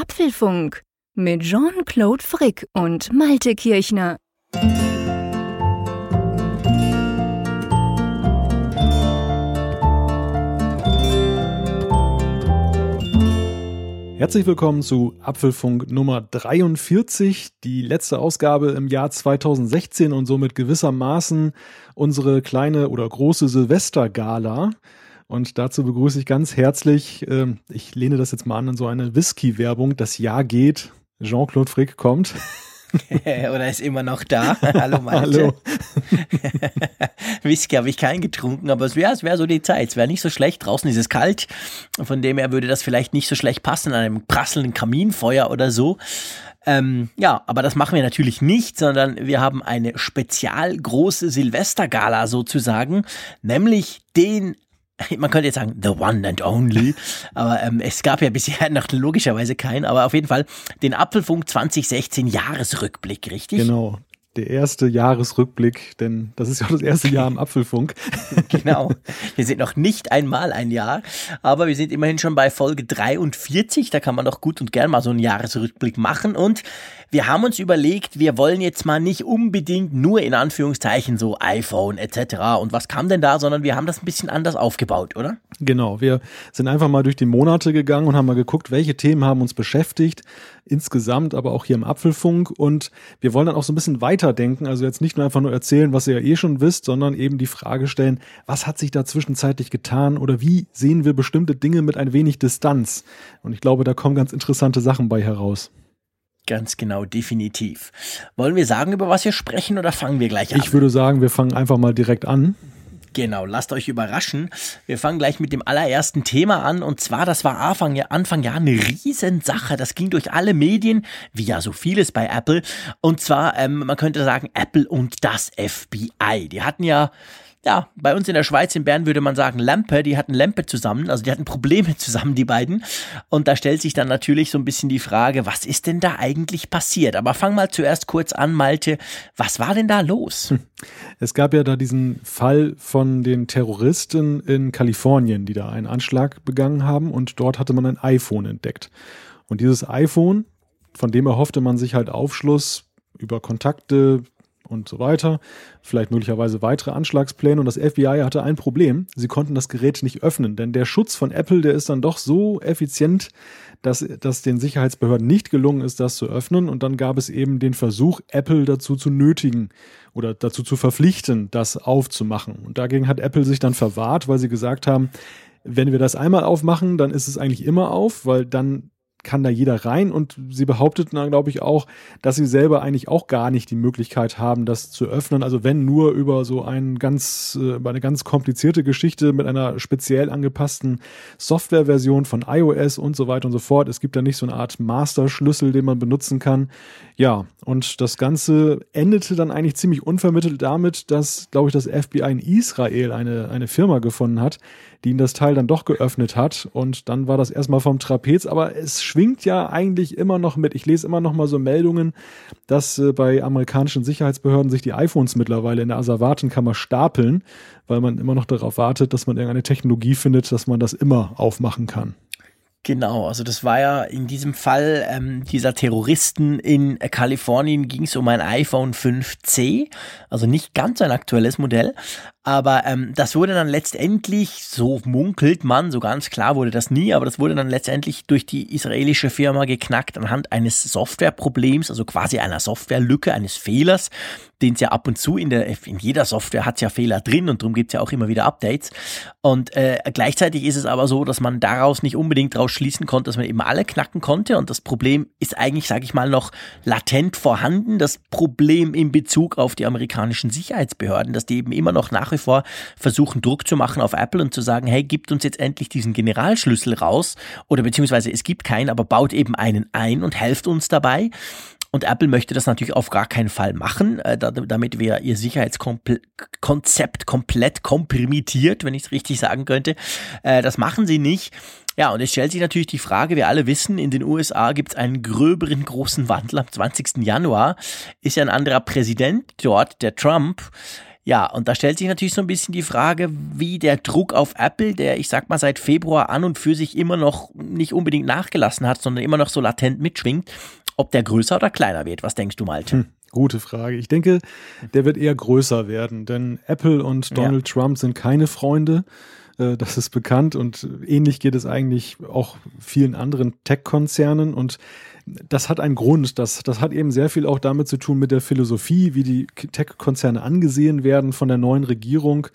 Apfelfunk mit Jean-Claude Frick und Malte Kirchner. Herzlich willkommen zu Apfelfunk Nummer 43, die letzte Ausgabe im Jahr 2016 und somit gewissermaßen unsere kleine oder große Silvestergala. Und dazu begrüße ich ganz herzlich, äh, ich lehne das jetzt mal an, in so eine Whisky-Werbung. Das Jahr geht. Jean-Claude Frick kommt. Oder ist immer noch da. Hallo Malte. Hallo. Whisky habe ich keinen getrunken, aber es wäre es wär so die Zeit. Es wäre nicht so schlecht. Draußen ist es kalt. Von dem her würde das vielleicht nicht so schlecht passen an einem prasselnden Kaminfeuer oder so. Ähm, ja, aber das machen wir natürlich nicht, sondern wir haben eine spezial große Silvestergala sozusagen, nämlich den man könnte jetzt sagen, the one and only, aber ähm, es gab ja bisher noch logischerweise keinen, aber auf jeden Fall den Apfelfunk 2016 Jahresrückblick, richtig? Genau, der erste Jahresrückblick, denn das ist ja das erste Jahr im Apfelfunk. genau. Wir sind noch nicht einmal ein Jahr, aber wir sind immerhin schon bei Folge 43. Da kann man doch gut und gern mal so einen Jahresrückblick machen. Und wir haben uns überlegt, wir wollen jetzt mal nicht unbedingt nur in Anführungszeichen so iPhone etc. und was kam denn da, sondern wir haben das ein bisschen anders aufgebaut, oder? Genau. Wir sind einfach mal durch die Monate gegangen und haben mal geguckt, welche Themen haben uns beschäftigt insgesamt, aber auch hier im Apfelfunk. Und wir wollen dann auch so ein bisschen weiterdenken. Also jetzt nicht nur einfach nur erzählen, was ihr ja eh schon wisst, sondern eben die Frage stellen, was hat sich da zwischenzeitlich getan oder wie sehen wir bestimmte Dinge mit ein wenig Distanz? Und ich glaube, da kommen ganz interessante Sachen bei heraus. Ganz genau, definitiv. Wollen wir sagen, über was wir sprechen oder fangen wir gleich an? Ich würde sagen, wir fangen einfach mal direkt an. Genau, lasst euch überraschen. Wir fangen gleich mit dem allerersten Thema an. Und zwar, das war Anfang, Anfang Jahr eine Riesensache. Das ging durch alle Medien, wie ja so vieles bei Apple. Und zwar, ähm, man könnte sagen, Apple und das FBI. Die hatten ja ja, bei uns in der Schweiz, in Bern würde man sagen Lampe, die hatten Lampe zusammen, also die hatten Probleme zusammen, die beiden. Und da stellt sich dann natürlich so ein bisschen die Frage, was ist denn da eigentlich passiert? Aber fang mal zuerst kurz an, Malte, was war denn da los? Es gab ja da diesen Fall von den Terroristen in Kalifornien, die da einen Anschlag begangen haben und dort hatte man ein iPhone entdeckt. Und dieses iPhone, von dem erhoffte man sich halt Aufschluss über Kontakte, und so weiter. Vielleicht möglicherweise weitere Anschlagspläne. Und das FBI hatte ein Problem. Sie konnten das Gerät nicht öffnen, denn der Schutz von Apple, der ist dann doch so effizient, dass, dass den Sicherheitsbehörden nicht gelungen ist, das zu öffnen. Und dann gab es eben den Versuch, Apple dazu zu nötigen oder dazu zu verpflichten, das aufzumachen. Und dagegen hat Apple sich dann verwahrt, weil sie gesagt haben, wenn wir das einmal aufmachen, dann ist es eigentlich immer auf, weil dann kann da jeder rein und sie behaupteten dann, glaube ich, auch, dass sie selber eigentlich auch gar nicht die Möglichkeit haben, das zu öffnen. Also wenn nur über so ein ganz, äh, eine ganz komplizierte Geschichte mit einer speziell angepassten Softwareversion von iOS und so weiter und so fort. Es gibt da nicht so eine Art Master-Schlüssel, den man benutzen kann. Ja, und das Ganze endete dann eigentlich ziemlich unvermittelt damit, dass, glaube ich, das FBI in Israel eine, eine Firma gefunden hat, die ihn das Teil dann doch geöffnet hat. Und dann war das erstmal vom Trapez. Aber es schwingt ja eigentlich immer noch mit. Ich lese immer noch mal so Meldungen, dass äh, bei amerikanischen Sicherheitsbehörden sich die iPhones mittlerweile in der Asservatenkammer stapeln, weil man immer noch darauf wartet, dass man irgendeine Technologie findet, dass man das immer aufmachen kann. Genau, also das war ja in diesem Fall ähm, dieser Terroristen in Kalifornien ging es um ein iPhone 5C, also nicht ganz ein aktuelles Modell, aber ähm, das wurde dann letztendlich, so munkelt man, so ganz klar wurde das nie, aber das wurde dann letztendlich durch die israelische Firma geknackt anhand eines Softwareproblems, also quasi einer Softwarelücke, eines Fehlers, den es ja ab und zu in der, in jeder Software hat ja Fehler drin und darum gibt's ja auch immer wieder Updates. Und äh, gleichzeitig ist es aber so, dass man daraus nicht unbedingt daraus schließen konnte, dass man eben alle knacken konnte. Und das Problem ist eigentlich, sage ich mal, noch latent vorhanden. Das Problem in Bezug auf die amerikanischen Sicherheitsbehörden, dass die eben immer noch nach wie vor versuchen, Druck zu machen auf Apple und zu sagen, hey, gibt uns jetzt endlich diesen Generalschlüssel raus oder beziehungsweise es gibt keinen, aber baut eben einen ein und helft uns dabei. Und Apple möchte das natürlich auf gar keinen Fall machen, äh, damit wäre ihr Sicherheitskonzept komplett komprimiert, wenn ich es richtig sagen könnte. Äh, das machen sie nicht. Ja, und es stellt sich natürlich die Frage, wir alle wissen, in den USA gibt es einen gröberen großen Wandel. Am 20. Januar ist ja ein anderer Präsident dort, der Trump. Ja, und da stellt sich natürlich so ein bisschen die Frage, wie der Druck auf Apple, der ich sag mal seit Februar an und für sich immer noch nicht unbedingt nachgelassen hat, sondern immer noch so latent mitschwingt, ob der größer oder kleiner wird. Was denkst du, Malte? Hm, gute Frage. Ich denke, der wird eher größer werden, denn Apple und Donald ja. Trump sind keine Freunde. Äh, das ist bekannt und ähnlich geht es eigentlich auch vielen anderen Tech-Konzernen und das hat einen Grund. Das, das hat eben sehr viel auch damit zu tun mit der Philosophie, wie die Tech-Konzerne angesehen werden von der neuen Regierung.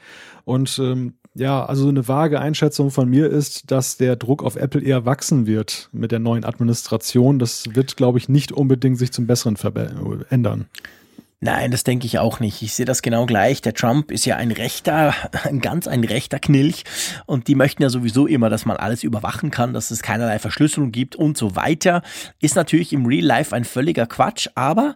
Und ähm, ja, also eine vage Einschätzung von mir ist, dass der Druck auf Apple eher wachsen wird mit der neuen Administration. Das wird, glaube ich, nicht unbedingt sich zum Besseren ändern. Nein, das denke ich auch nicht. Ich sehe das genau gleich. Der Trump ist ja ein rechter, ganz ein rechter Knilch und die möchten ja sowieso immer, dass man alles überwachen kann, dass es keinerlei Verschlüsselung gibt und so weiter. Ist natürlich im Real Life ein völliger Quatsch, aber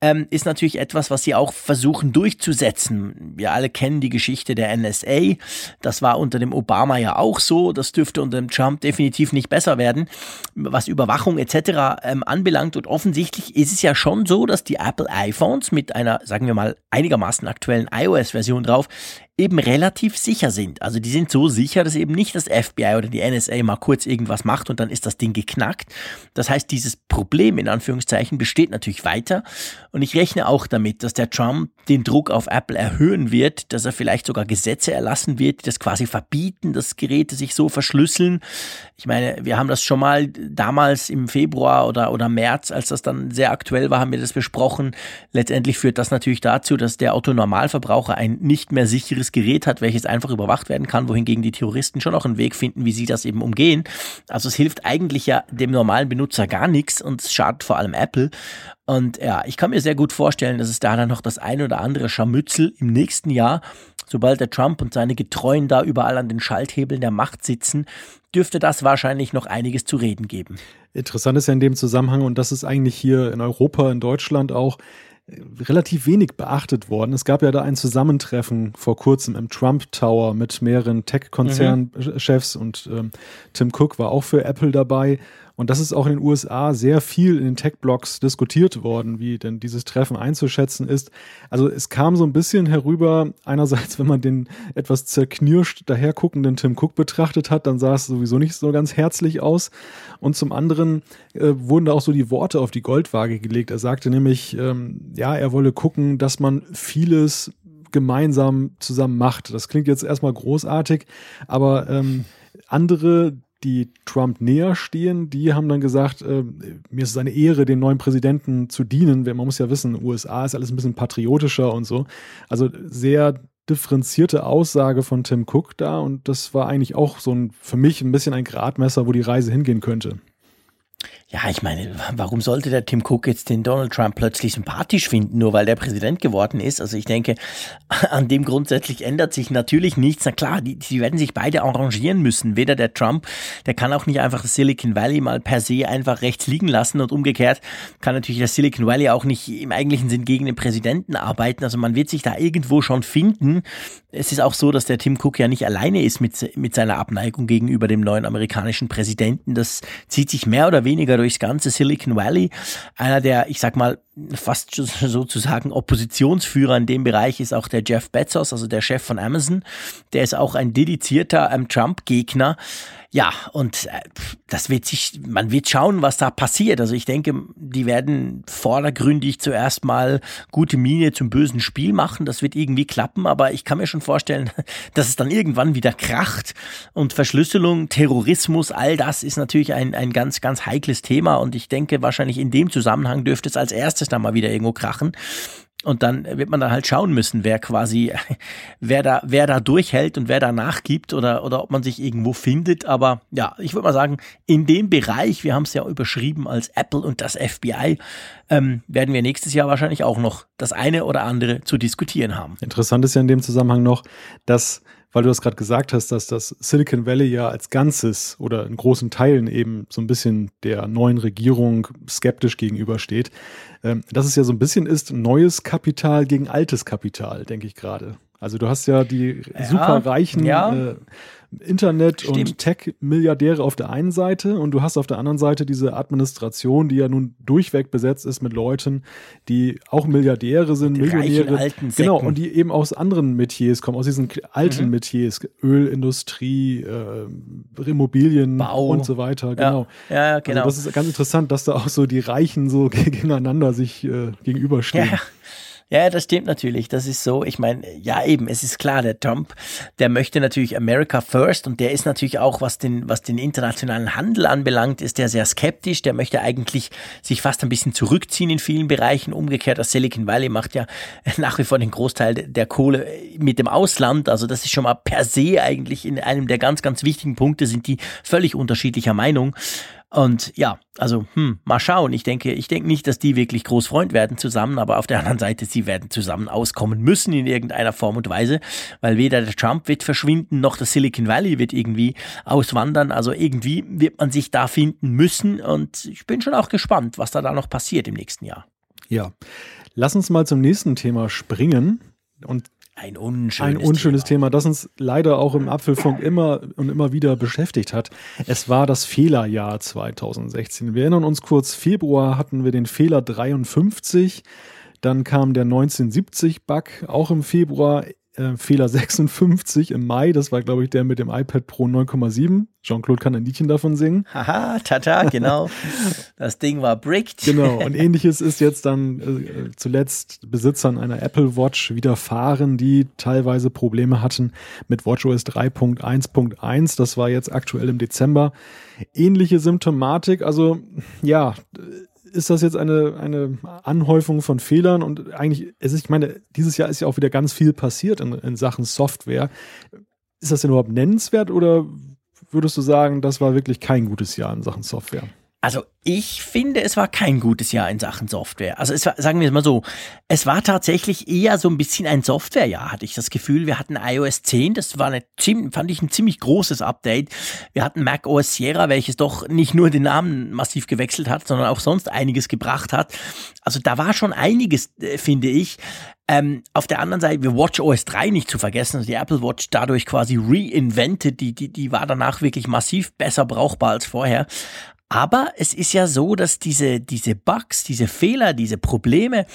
ähm, ist natürlich etwas, was sie auch versuchen durchzusetzen. Wir alle kennen die Geschichte der NSA. Das war unter dem Obama ja auch so. Das dürfte unter dem Trump definitiv nicht besser werden, was Überwachung etc. Ähm, anbelangt. Und offensichtlich ist es ja schon so, dass die Apple iPhones mit einer, sagen wir mal, einigermaßen aktuellen iOS-Version drauf eben relativ sicher sind. Also die sind so sicher, dass eben nicht das FBI oder die NSA mal kurz irgendwas macht und dann ist das Ding geknackt. Das heißt, dieses Problem in Anführungszeichen besteht natürlich weiter und ich rechne auch damit, dass der Trump den Druck auf Apple erhöhen wird, dass er vielleicht sogar Gesetze erlassen wird, die das quasi verbieten, dass Geräte sich so verschlüsseln. Ich meine, wir haben das schon mal damals im Februar oder, oder März, als das dann sehr aktuell war, haben wir das besprochen. Letztendlich führt das natürlich dazu, dass der Autonormalverbraucher ein nicht mehr sicheres mobiles Gerät hat, welches einfach überwacht werden kann, wohingegen die Terroristen schon auch einen Weg finden, wie sie das eben umgehen. Also es hilft eigentlich ja dem normalen Benutzer gar nichts und es schadet vor allem Apple. Und ja, ich kann mir sehr gut vorstellen, dass es da dann noch das ein oder andere Scharmützel im nächsten Jahr, sobald der Trump und seine Getreuen da überall an den Schalthebeln der Macht sitzen, dürfte das wahrscheinlich noch einiges zu reden geben. Interessant ist ja in dem Zusammenhang, und das ist eigentlich hier in Europa, in Deutschland auch, relativ wenig beachtet worden. Es gab ja da ein Zusammentreffen vor kurzem im Trump Tower mit mehreren Tech-Konzernchefs mhm. und ähm, Tim Cook war auch für Apple dabei. Und das ist auch in den USA sehr viel in den Tech-Blogs diskutiert worden, wie denn dieses Treffen einzuschätzen ist. Also es kam so ein bisschen herüber, einerseits, wenn man den etwas zerknirscht daherguckenden Tim Cook betrachtet hat, dann sah es sowieso nicht so ganz herzlich aus. Und zum anderen äh, wurden da auch so die Worte auf die Goldwaage gelegt. Er sagte nämlich, ähm, ja, er wolle gucken, dass man vieles gemeinsam zusammen macht. Das klingt jetzt erstmal großartig, aber ähm, andere, die Trump näher stehen, die haben dann gesagt, äh, mir ist es eine Ehre, dem neuen Präsidenten zu dienen. Man muss ja wissen, USA ist alles ein bisschen patriotischer und so. Also sehr differenzierte Aussage von Tim Cook da und das war eigentlich auch so ein, für mich ein bisschen ein Gradmesser, wo die Reise hingehen könnte. Ja, ich meine, warum sollte der Tim Cook jetzt den Donald Trump plötzlich sympathisch finden, nur weil der Präsident geworden ist? Also ich denke, an dem grundsätzlich ändert sich natürlich nichts. Na klar, die, die werden sich beide arrangieren müssen. Weder der Trump, der kann auch nicht einfach das Silicon Valley mal per se einfach rechts liegen lassen und umgekehrt kann natürlich das Silicon Valley auch nicht im eigentlichen Sinn gegen den Präsidenten arbeiten. Also man wird sich da irgendwo schon finden. Es ist auch so, dass der Tim Cook ja nicht alleine ist mit, mit seiner Abneigung gegenüber dem neuen amerikanischen Präsidenten. Das zieht sich mehr oder weniger durchs ganze Silicon Valley. Einer der, ich sag mal, fast sozusagen Oppositionsführer in dem Bereich ist auch der Jeff Bezos, also der Chef von Amazon. Der ist auch ein dedizierter ähm, Trump-Gegner. Ja, und äh, das wird sich, man wird schauen, was da passiert. Also ich denke, die werden vordergründig zuerst mal gute Miene zum bösen Spiel machen. Das wird irgendwie klappen, aber ich kann mir schon vorstellen, dass es dann irgendwann wieder kracht. Und Verschlüsselung, Terrorismus, all das ist natürlich ein, ein ganz, ganz heikles Thema. Und ich denke, wahrscheinlich in dem Zusammenhang dürfte es als erstes dann mal wieder irgendwo krachen. Und dann wird man dann halt schauen müssen, wer quasi, wer da, wer da durchhält und wer da nachgibt oder, oder ob man sich irgendwo findet. Aber ja, ich würde mal sagen, in dem Bereich, wir haben es ja überschrieben als Apple und das FBI, ähm, werden wir nächstes Jahr wahrscheinlich auch noch das eine oder andere zu diskutieren haben. Interessant ist ja in dem Zusammenhang noch, dass weil du das gerade gesagt hast, dass das Silicon Valley ja als Ganzes oder in großen Teilen eben so ein bisschen der neuen Regierung skeptisch gegenübersteht. Ähm, dass es ja so ein bisschen ist, neues Kapital gegen altes Kapital, denke ich gerade. Also du hast ja die ja, superreichen ja. Äh, Internet- Stimmt. und Tech-Milliardäre auf der einen Seite und du hast auf der anderen Seite diese Administration, die ja nun durchweg besetzt ist mit Leuten, die auch Milliardäre sind, die Millionäre. Genau, und die eben aus anderen Metiers kommen, aus diesen alten mhm. Metiers, Ölindustrie, äh, Immobilien Bau. und so weiter. Genau. Ja, ja also genau. Also das ist ganz interessant, dass da auch so die Reichen so gegeneinander sich äh, gegenüberstehen. Ja. Ja, das stimmt natürlich. Das ist so. Ich meine, ja eben, es ist klar, der Trump, der möchte natürlich America First und der ist natürlich auch, was den, was den internationalen Handel anbelangt, ist der sehr skeptisch. Der möchte eigentlich sich fast ein bisschen zurückziehen in vielen Bereichen. Umgekehrt, das Silicon Valley macht ja nach wie vor den Großteil der Kohle mit dem Ausland. Also das ist schon mal per se eigentlich in einem der ganz, ganz wichtigen Punkte sind die völlig unterschiedlicher Meinung. Und ja, also hm, mal schauen. Ich denke, ich denke nicht, dass die wirklich groß Freund werden zusammen, aber auf der anderen Seite, sie werden zusammen auskommen müssen in irgendeiner Form und Weise, weil weder der Trump wird verschwinden, noch das Silicon Valley wird irgendwie auswandern. Also irgendwie wird man sich da finden müssen und ich bin schon auch gespannt, was da, da noch passiert im nächsten Jahr. Ja, lass uns mal zum nächsten Thema springen. Und ein unschönes, ein unschönes Thema. Thema. das uns leider auch im Apfelfunk immer und immer wieder beschäftigt hat. Es war das Fehlerjahr 2016. Wir erinnern uns kurz, Februar hatten wir den Fehler 53. Dann kam der 1970-Bug, auch im Februar äh, Fehler 56 im Mai. Das war, glaube ich, der mit dem iPad Pro 9,7. Jean-Claude kann ein Liedchen davon singen. Haha, tata, genau. das Ding war bricked. Genau. Und ähnliches ist jetzt dann äh, zuletzt Besitzern einer Apple Watch widerfahren, die teilweise Probleme hatten mit WatchOS 3.1.1. Das war jetzt aktuell im Dezember. Ähnliche Symptomatik. Also, ja, ist das jetzt eine, eine Anhäufung von Fehlern und eigentlich, es ist, ich meine, dieses Jahr ist ja auch wieder ganz viel passiert in, in Sachen Software. Ist das denn überhaupt nennenswert oder würdest du sagen, das war wirklich kein gutes Jahr in Sachen Software? Also ich finde, es war kein gutes Jahr in Sachen Software. Also es war, sagen wir es mal so, es war tatsächlich eher so ein bisschen ein Softwarejahr, hatte ich das Gefühl. Wir hatten iOS 10, das war eine, fand ich ein ziemlich großes Update. Wir hatten Mac OS Sierra, welches doch nicht nur den Namen massiv gewechselt hat, sondern auch sonst einiges gebracht hat. Also da war schon einiges, äh, finde ich. Ähm, auf der anderen Seite, wir Watch OS 3 nicht zu vergessen, also die Apple Watch dadurch quasi reinvented, die, die, die war danach wirklich massiv besser brauchbar als vorher. Aber es ist ja so, dass diese, diese Bugs, diese Fehler, diese Probleme,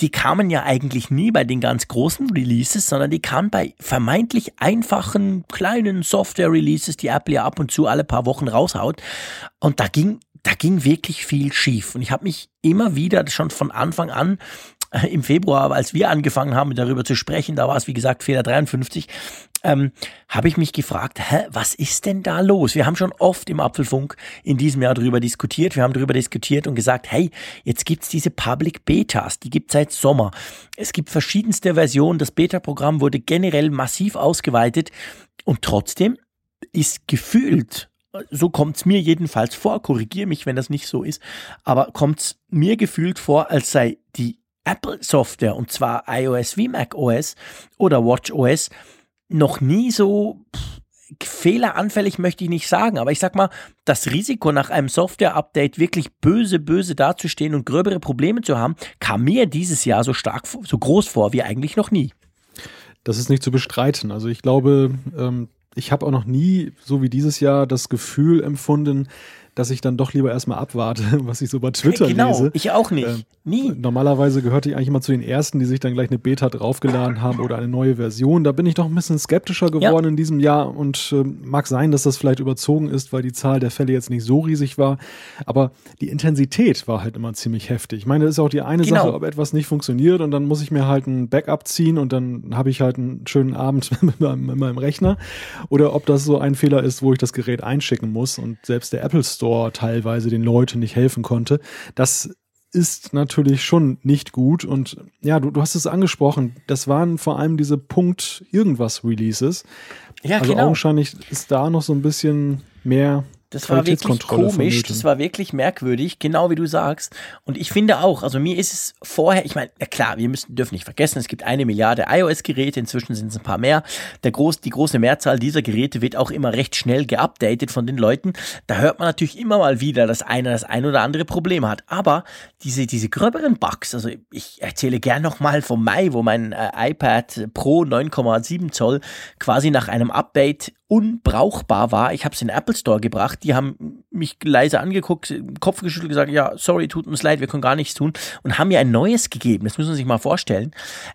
die kamen ja eigentlich nie bei den ganz großen Releases, sondern die kamen bei vermeintlich einfachen kleinen Software-Releases, die Apple ja ab und zu alle paar Wochen raushaut. Und da ging, da ging wirklich viel schief. Und ich habe mich immer wieder schon von Anfang an äh, im Februar, als wir angefangen haben, darüber zu sprechen, da war es wie gesagt Fehler 53, ähm, habe ich mich gefragt, hä, was ist denn da los? Wir haben schon oft im Apfelfunk in diesem Jahr darüber diskutiert. Wir haben darüber diskutiert und gesagt, hey, jetzt gibt's diese Public Betas, die gibt's seit Sommer. Es gibt verschiedenste Versionen. Das Beta-Programm wurde generell massiv ausgeweitet und trotzdem ist gefühlt so kommt's mir jedenfalls vor, korrigiere mich, wenn das nicht so ist, aber kommt's mir gefühlt vor, als sei die Apple-Software, und zwar iOS wie macOS oder WatchOS, noch nie so fehleranfällig möchte ich nicht sagen, aber ich sag mal, das Risiko nach einem Software-Update wirklich böse, böse dazustehen und gröbere Probleme zu haben, kam mir dieses Jahr so stark, so groß vor wie eigentlich noch nie. Das ist nicht zu bestreiten. Also ich glaube, ähm, ich habe auch noch nie, so wie dieses Jahr, das Gefühl empfunden, dass ich dann doch lieber erstmal abwarte, was ich so bei Twitter genau, lese. Ich auch nicht. Äh, Nie. Normalerweise gehörte ich eigentlich immer zu den ersten, die sich dann gleich eine Beta draufgeladen haben oder eine neue Version. Da bin ich doch ein bisschen skeptischer geworden ja. in diesem Jahr und äh, mag sein, dass das vielleicht überzogen ist, weil die Zahl der Fälle jetzt nicht so riesig war. Aber die Intensität war halt immer ziemlich heftig. Ich meine, das ist auch die eine genau. Sache, ob etwas nicht funktioniert und dann muss ich mir halt ein Backup ziehen und dann habe ich halt einen schönen Abend mit meinem, mit meinem Rechner. Oder ob das so ein Fehler ist, wo ich das Gerät einschicken muss und selbst der Apple Store Store teilweise den Leuten nicht helfen konnte. Das ist natürlich schon nicht gut. Und ja, du, du hast es angesprochen, das waren vor allem diese Punkt irgendwas Releases. Ja, also genau. augenscheinlich ist da noch so ein bisschen mehr Das war wirklich komisch, das war wirklich merkwürdig, genau wie du sagst. Und ich finde auch, also mir ist es vorher, ich meine, na klar, wir müssen, dürfen nicht vergessen, es gibt eine Milliarde iOS-Geräte, inzwischen sind es ein paar mehr. Der groß, die große Mehrzahl dieser Geräte wird auch immer recht schnell geupdatet von den Leuten. Da hört man natürlich immer mal wieder, dass einer das ein oder andere Problem hat. Aber diese, diese gröberen Bugs, also ich erzähle gern nochmal vom Mai, wo mein äh, iPad Pro 9,7 Zoll quasi nach einem Update unbrauchbar war. Ich habe es in den Apple Store gebracht. Die haben mich leise angeguckt, Kopf geschüttelt, gesagt, ja, sorry, tut uns leid, wir können gar nichts tun und haben mir ein neues gegeben. Das müssen Sie sich mal vorstellen.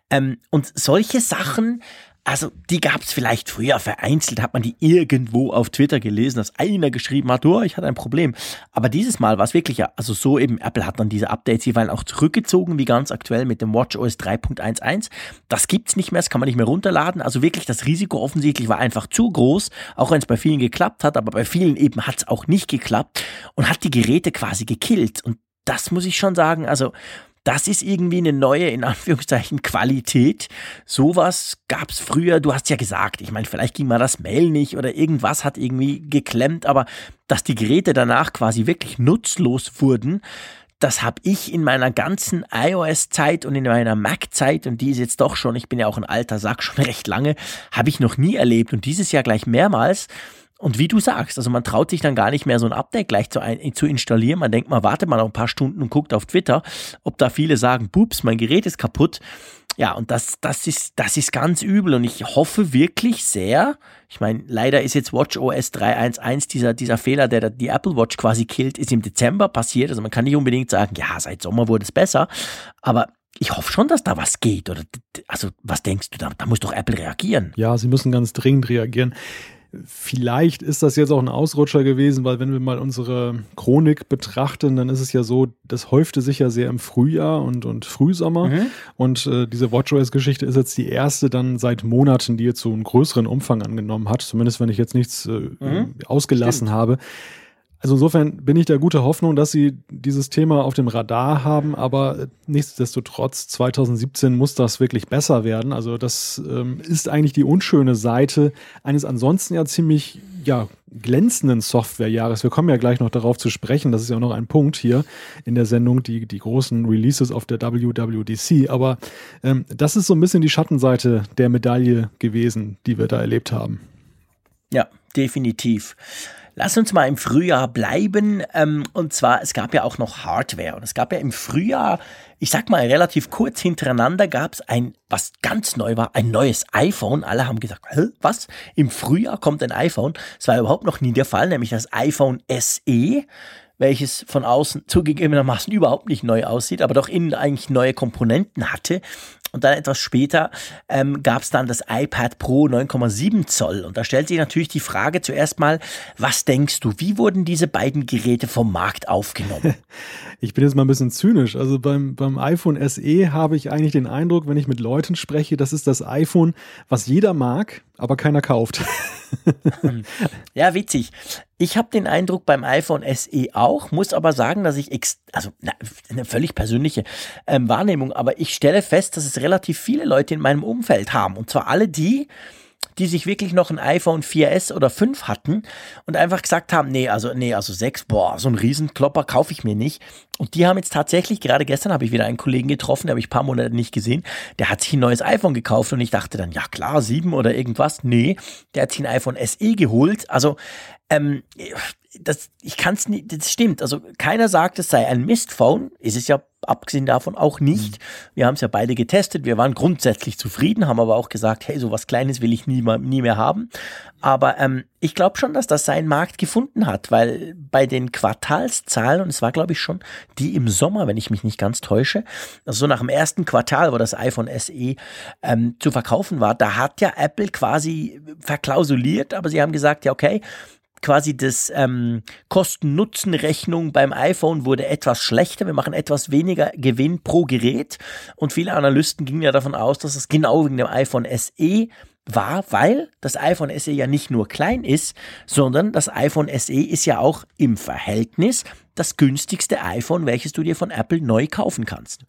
Ähm, und solche Sachen also die gab es vielleicht früher vereinzelt, hat man die irgendwo auf Twitter gelesen, dass einer geschrieben hat, oh, ich hatte ein Problem. Aber dieses Mal war es wirklich ja, also so eben, Apple hat dann diese Updates jeweils auch zurückgezogen, wie ganz aktuell mit dem WatchOS 3.11. Das gibt's nicht mehr, das kann man nicht mehr runterladen. Also wirklich, das Risiko offensichtlich war einfach zu groß, auch wenn es bei vielen geklappt hat, aber bei vielen eben hat es auch nicht geklappt und hat die Geräte quasi gekillt. Und das muss ich schon sagen, also das ist irgendwie eine neue, in Anführungszeichen, Qualität. Sowas gab's früher, du hast ja gesagt, ich meine, vielleicht ging mal das Mail nicht oder irgendwas hat irgendwie geklemmt, aber dass die Geräte danach quasi wirklich nutzlos wurden, das habe ich in meiner ganzen iOS-Zeit und in meiner Mac-Zeit, und die ist jetzt doch schon, ich bin ja auch ein alter Sack, schon recht lange, habe ich noch nie erlebt und dieses Jahr gleich mehrmals. Und wie du sagst, also man traut sich dann gar nicht mehr so ein Update gleich zu, ein, zu installieren. Man denkt mal, warte mal noch ein paar Stunden und guckt auf Twitter, ob da viele sagen, pups, mein Gerät ist kaputt. Ja, und das, das ist, das ist ganz übel. Und ich hoffe wirklich sehr, ich meine, leider ist jetzt Watch OS 3.1.1 dieser, dieser Fehler, der die Apple Watch quasi killt, ist im Dezember passiert. Also man kann nicht unbedingt sagen, ja, seit Sommer wurde es besser. Aber ich hoffe schon, dass da was geht. Oder, also, was denkst du, da, da muss doch Apple reagieren? Ja, sie müssen ganz dringend reagieren. Vielleicht ist das jetzt auch ein Ausrutscher gewesen, weil wenn wir mal unsere Chronik betrachten, dann ist es ja so, das häufte sich ja sehr im Frühjahr und, und Frühsommer. Mhm. Und äh, diese WatchOS-Geschichte ist jetzt die erste dann seit Monaten, die jetzt so einen größeren Umfang angenommen hat. Zumindest wenn ich jetzt nichts äh, mhm. ausgelassen Stimmt. habe. Also insofern bin ich der gute Hoffnung, dass sie dieses Thema auf dem Radar haben, aber nichtsdestotrotz 2017 muss das wirklich besser werden. Also das ähm, ist eigentlich die unschöne Seite eines ansonsten ja ziemlich ja, glänzenden Softwarejahres. Wir kommen ja gleich noch darauf zu sprechen. Das ist ja auch noch ein Punkt hier in der Sendung, die, die großen Releases auf der WWDC. Aber ähm, das ist so ein bisschen die Schattenseite der Medaille gewesen, die wir da erlebt haben. Ja, definitiv. Lass uns mal im Frühjahr bleiben. Ähm, und zwar, es gab ja auch noch Hardware. Und es gab ja im Frühjahr, ich sag mal relativ kurz hintereinander, gab es ein, was ganz neu war, ein neues iPhone. Alle haben gesagt, Hä, was? Im Frühjahr kommt ein iPhone? Das war überhaupt noch nie der Fall, nämlich das iPhone SE welches von außen zugegebenermaßen überhaupt nicht neu aussieht, aber doch innen eigentlich neue Komponenten hatte. Und dann etwas später ähm, gab es dann das iPad Pro 9,7 Zoll. Und da stellt sich natürlich die Frage zuerst mal, was denkst du, wie wurden diese beiden Geräte vom Markt aufgenommen? Ich bin jetzt mal ein bisschen zynisch. Also beim, beim iPhone SE habe ich eigentlich den Eindruck, wenn ich mit Leuten spreche, das ist das iPhone, was jeder mag, aber keiner kauft. ja, witzig. Ich habe den Eindruck beim iPhone SE auch, muss aber sagen, dass ich, ex also na, eine völlig persönliche ähm, Wahrnehmung, aber ich stelle fest, dass es relativ viele Leute in meinem Umfeld haben. Und zwar alle die, die sich wirklich noch ein iPhone 4S oder 5 hatten und einfach gesagt haben, nee, also nee, also 6, boah, so ein Riesenklopper kaufe ich mir nicht. Und die haben jetzt tatsächlich, gerade gestern habe ich wieder einen Kollegen getroffen, der habe ich ein paar Monate nicht gesehen, der hat sich ein neues iPhone gekauft und ich dachte dann, ja klar, 7 oder irgendwas. Nee, der hat sich ein iPhone SE geholt. Also ähm, das, ich kann es nicht, das stimmt. Also keiner sagt, es sei ein Mistphone. Ist es ja abgesehen davon auch nicht. Mhm. Wir haben es ja beide getestet. Wir waren grundsätzlich zufrieden, haben aber auch gesagt, hey, so was Kleines will ich nie, nie mehr haben. Aber ähm, ich glaube schon, dass das seinen Markt gefunden hat, weil bei den Quartalszahlen, und es war, glaube ich, schon die im Sommer, wenn ich mich nicht ganz täusche, also so nach dem ersten Quartal, wo das iPhone SE ähm, zu verkaufen war, da hat ja Apple quasi verklausuliert, aber sie haben gesagt, ja, okay, quasi das ähm, Kosten-Nutzen-Rechnung beim iPhone wurde etwas schlechter. Wir machen etwas weniger Gewinn pro Gerät. Und viele Analysten gingen ja davon aus, dass es genau wegen dem iPhone SE war, weil das iPhone SE ja nicht nur klein ist, sondern das iPhone SE ist ja auch im Verhältnis das günstigste iPhone, welches du dir von Apple neu kaufen kannst.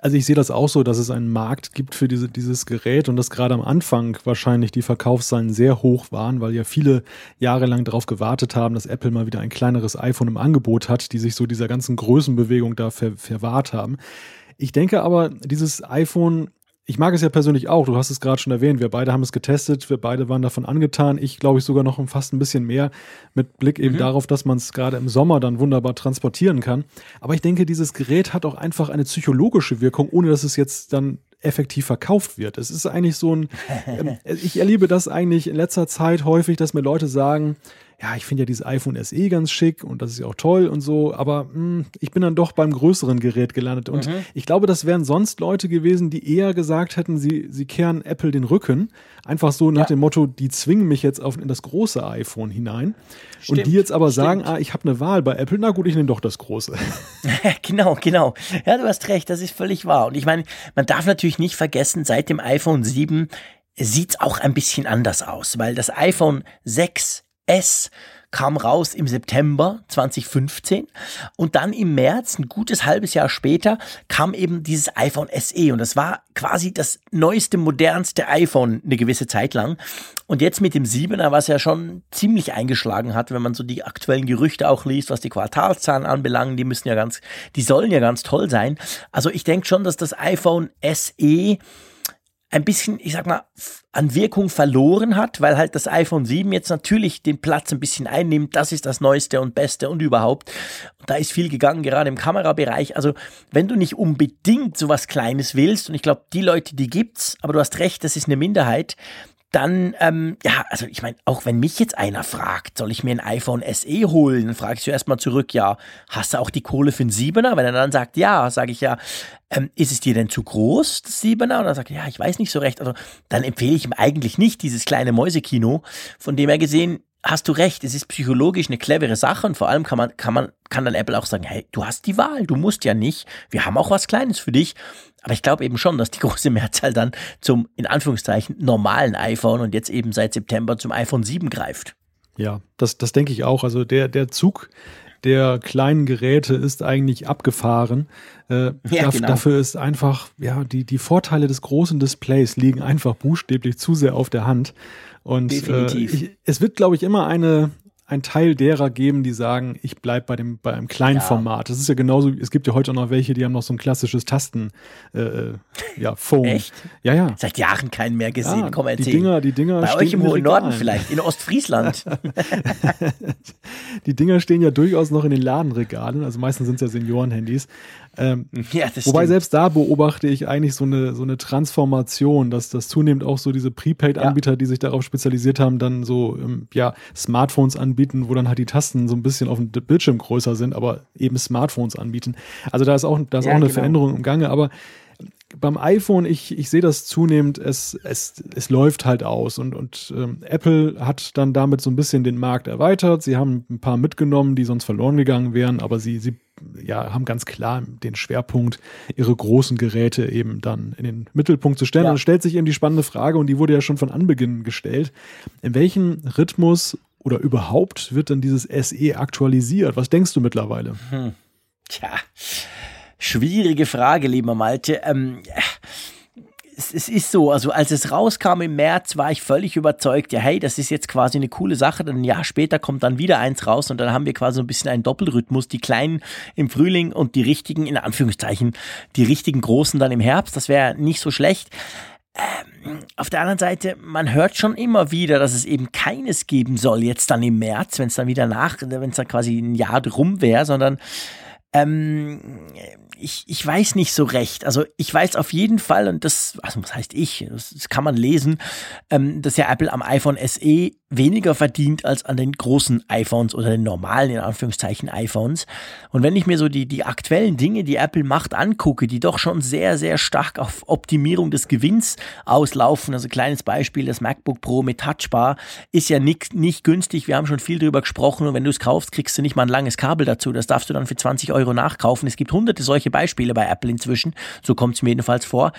Also ich sehe das auch so, dass es einen Markt gibt für diese, dieses Gerät und dass gerade am Anfang wahrscheinlich die Verkaufszahlen sehr hoch waren, weil ja viele Jahre lang darauf gewartet haben, dass Apple mal wieder ein kleineres iPhone im Angebot hat, die sich so dieser ganzen Größenbewegung da ver verwahrt haben. Ich denke aber, dieses iPhone ich mag es ja persönlich auch. Du hast es gerade schon erwähnt. Wir beide haben es getestet. Wir beide waren davon angetan. Ich glaube ich sogar noch fast ein bisschen mehr mit Blick eben mhm. darauf, dass man es gerade im Sommer dann wunderbar transportieren kann. Aber ich denke, dieses Gerät hat auch einfach eine psychologische Wirkung, ohne dass es jetzt dann effektiv verkauft wird. Es ist eigentlich so ein, ähm, ich erlebe das eigentlich in letzter Zeit häufig, dass mir Leute sagen, ja, ich finde ja dieses iPhone SE ganz schick und das ist ja auch toll und so, aber mh, hm, ich bin dann doch beim größeren Gerät gelandet. Und mhm. ich glaube, das wären sonst Leute gewesen, die eher gesagt hätten, sie, sie kehren Apple den Rücken. Einfach so nach ja. dem Motto, die zwingen mich jetzt auf in das große iPhone hinein. Stimmt, und die jetzt aber sagen, ah, ich habe eine Wahl bei Apple, na gut, ich nehme doch das große. genau, genau. Ja, du hast recht, das ist völlig wahr. Und ich meine, man darf natürlich nicht vergessen, seit dem iPhone 7 sieht's auch ein bisschen anders aus, weil das iPhone 6 S kam raus im September 2015 und dann im März, ein gutes halbes Jahr später, kam eben dieses iPhone SE und das war quasi das neueste, modernste iPhone eine gewisse Zeit lang. Und jetzt mit dem 7er, was ja schon ziemlich eingeschlagen hat, wenn man so die aktuellen Gerüchte auch liest, was die Quartalszahlen anbelangt, die müssen ja ganz, die sollen ja ganz toll sein. Also ich denke schon, dass das iPhone SE ein bisschen, ich sag mal, an Wirkung verloren hat, weil halt das iPhone 7 jetzt natürlich den Platz ein bisschen einnimmt. Das ist das Neueste und Beste und überhaupt. Und da ist viel gegangen, gerade im Kamerabereich. Also, wenn du nicht unbedingt so was Kleines willst, und ich glaube, die Leute, die gibt's, aber du hast recht, das ist eine Minderheit, dann, ähm, ja, also ich meine, auch wenn mich jetzt einer fragt, soll ich mir ein iPhone SE holen, dann frage ich zuerst mal zurück, ja, hast du auch die Kohle für einen Siebener? Wenn er dann sagt, ja, sage ich ja, ähm, ist es dir denn zu groß, das Siebener? Und dann sagt er, ja, ich weiß nicht so recht. Also dann empfehle ich ihm eigentlich nicht dieses kleine Mäusekino, von dem er gesehen, hast du recht, es ist psychologisch eine clevere Sache und vor allem kann man, kann man, kann dann Apple auch sagen, hey, du hast die Wahl, du musst ja nicht, wir haben auch was Kleines für dich. Aber ich glaube eben schon, dass die große Mehrzahl dann zum, in Anführungszeichen, normalen iPhone und jetzt eben seit September zum iPhone 7 greift. Ja, das, das denke ich auch. Also der, der Zug der kleinen Geräte ist eigentlich abgefahren. Äh, ja, da, genau. Dafür ist einfach, ja, die, die Vorteile des großen Displays liegen einfach buchstäblich zu sehr auf der Hand. Und äh, ich, es wird, glaube ich, immer eine, ein Teil derer geben, die sagen, ich bleib bei dem bei einem kleinen ja. Format. Das ist ja genauso, es gibt ja heute auch noch welche, die haben noch so ein klassisches Tasten äh, äh ja, Phone. Echt? Ja, ja. Seit Jahren keinen mehr gesehen. Ja, Komm, erzähl. Die Dinger, die Dinger Bei euch im hohen Norden vielleicht, in Ostfriesland. die Dinger stehen ja durchaus noch in den Ladenregalen, also meistens sind es ja Seniorenhandys. Ähm, ja, das wobei stimmt. selbst da beobachte ich eigentlich so eine, so eine Transformation, dass das zunehmend auch so diese Prepaid-Anbieter, ja. die sich darauf spezialisiert haben, dann so ähm, ja, Smartphones anbieten, wo dann halt die Tasten so ein bisschen auf dem Bildschirm größer sind, aber eben Smartphones anbieten. Also da ist auch, da ist ja, auch eine genau. Veränderung im Gange, aber beim iPhone, ich, ich sehe das zunehmend, es, es, es läuft halt aus und, und ähm, Apple hat dann damit so ein bisschen den Markt erweitert. Sie haben ein paar mitgenommen, die sonst verloren gegangen wären, aber sie, sie ja, haben ganz klar den Schwerpunkt, ihre großen Geräte eben dann in den Mittelpunkt zu stellen. Ja. Und stellt sich eben die spannende Frage, und die wurde ja schon von Anbeginn gestellt, in welchem Rhythmus oder überhaupt wird dann dieses SE aktualisiert? Was denkst du mittlerweile? Hm. Tja, Schwierige Frage, lieber Malte. Ähm, es, es, ist so, also als es rauskam im März, war ich völlig überzeugt, ja, hey, das ist jetzt quasi eine coole Sache. Dann ein Jahr später kommt dann wieder eins raus und dann haben wir quasi so ein bisschen einen Doppelrhythmus. Die kleinen im Frühling und die richtigen, in Anführungszeichen, die richtigen großen dann im Herbst. Das wäre nicht so schlecht. Ähm, auf der anderen Seite, man hört schon immer wieder, dass es eben keines geben soll, jetzt dann im März, wenn es dann wieder nach, wenn es dann quasi ein Jahr drum wäre, sondern ähm, ich, ich weiß nicht so recht. Also ich weiß auf jeden Fall, und das, also was heißt ich, das, das kann man lesen, ähm, dass ja Apple am iPhone SE weniger verdient als an den großen iPhones oder den normalen, in Anführungszeichen, iPhones. Und wenn ich mir so die, die aktuellen Dinge, die Apple macht, angucke, die doch schon sehr, sehr stark auf Optimierung des Gewinns auslaufen, also kleines Beispiel, das MacBook Pro mit Touchbar ist ja nicht, nicht günstig. Wir haben schon viel drüber gesprochen und wenn du es kaufst, kriegst du nicht mal ein langes Kabel dazu. Das darfst du dann für 20 Euro nachkaufen. Es gibt hunderte solche Beispiele bei Apple inzwischen. So kommt es mir jedenfalls vor.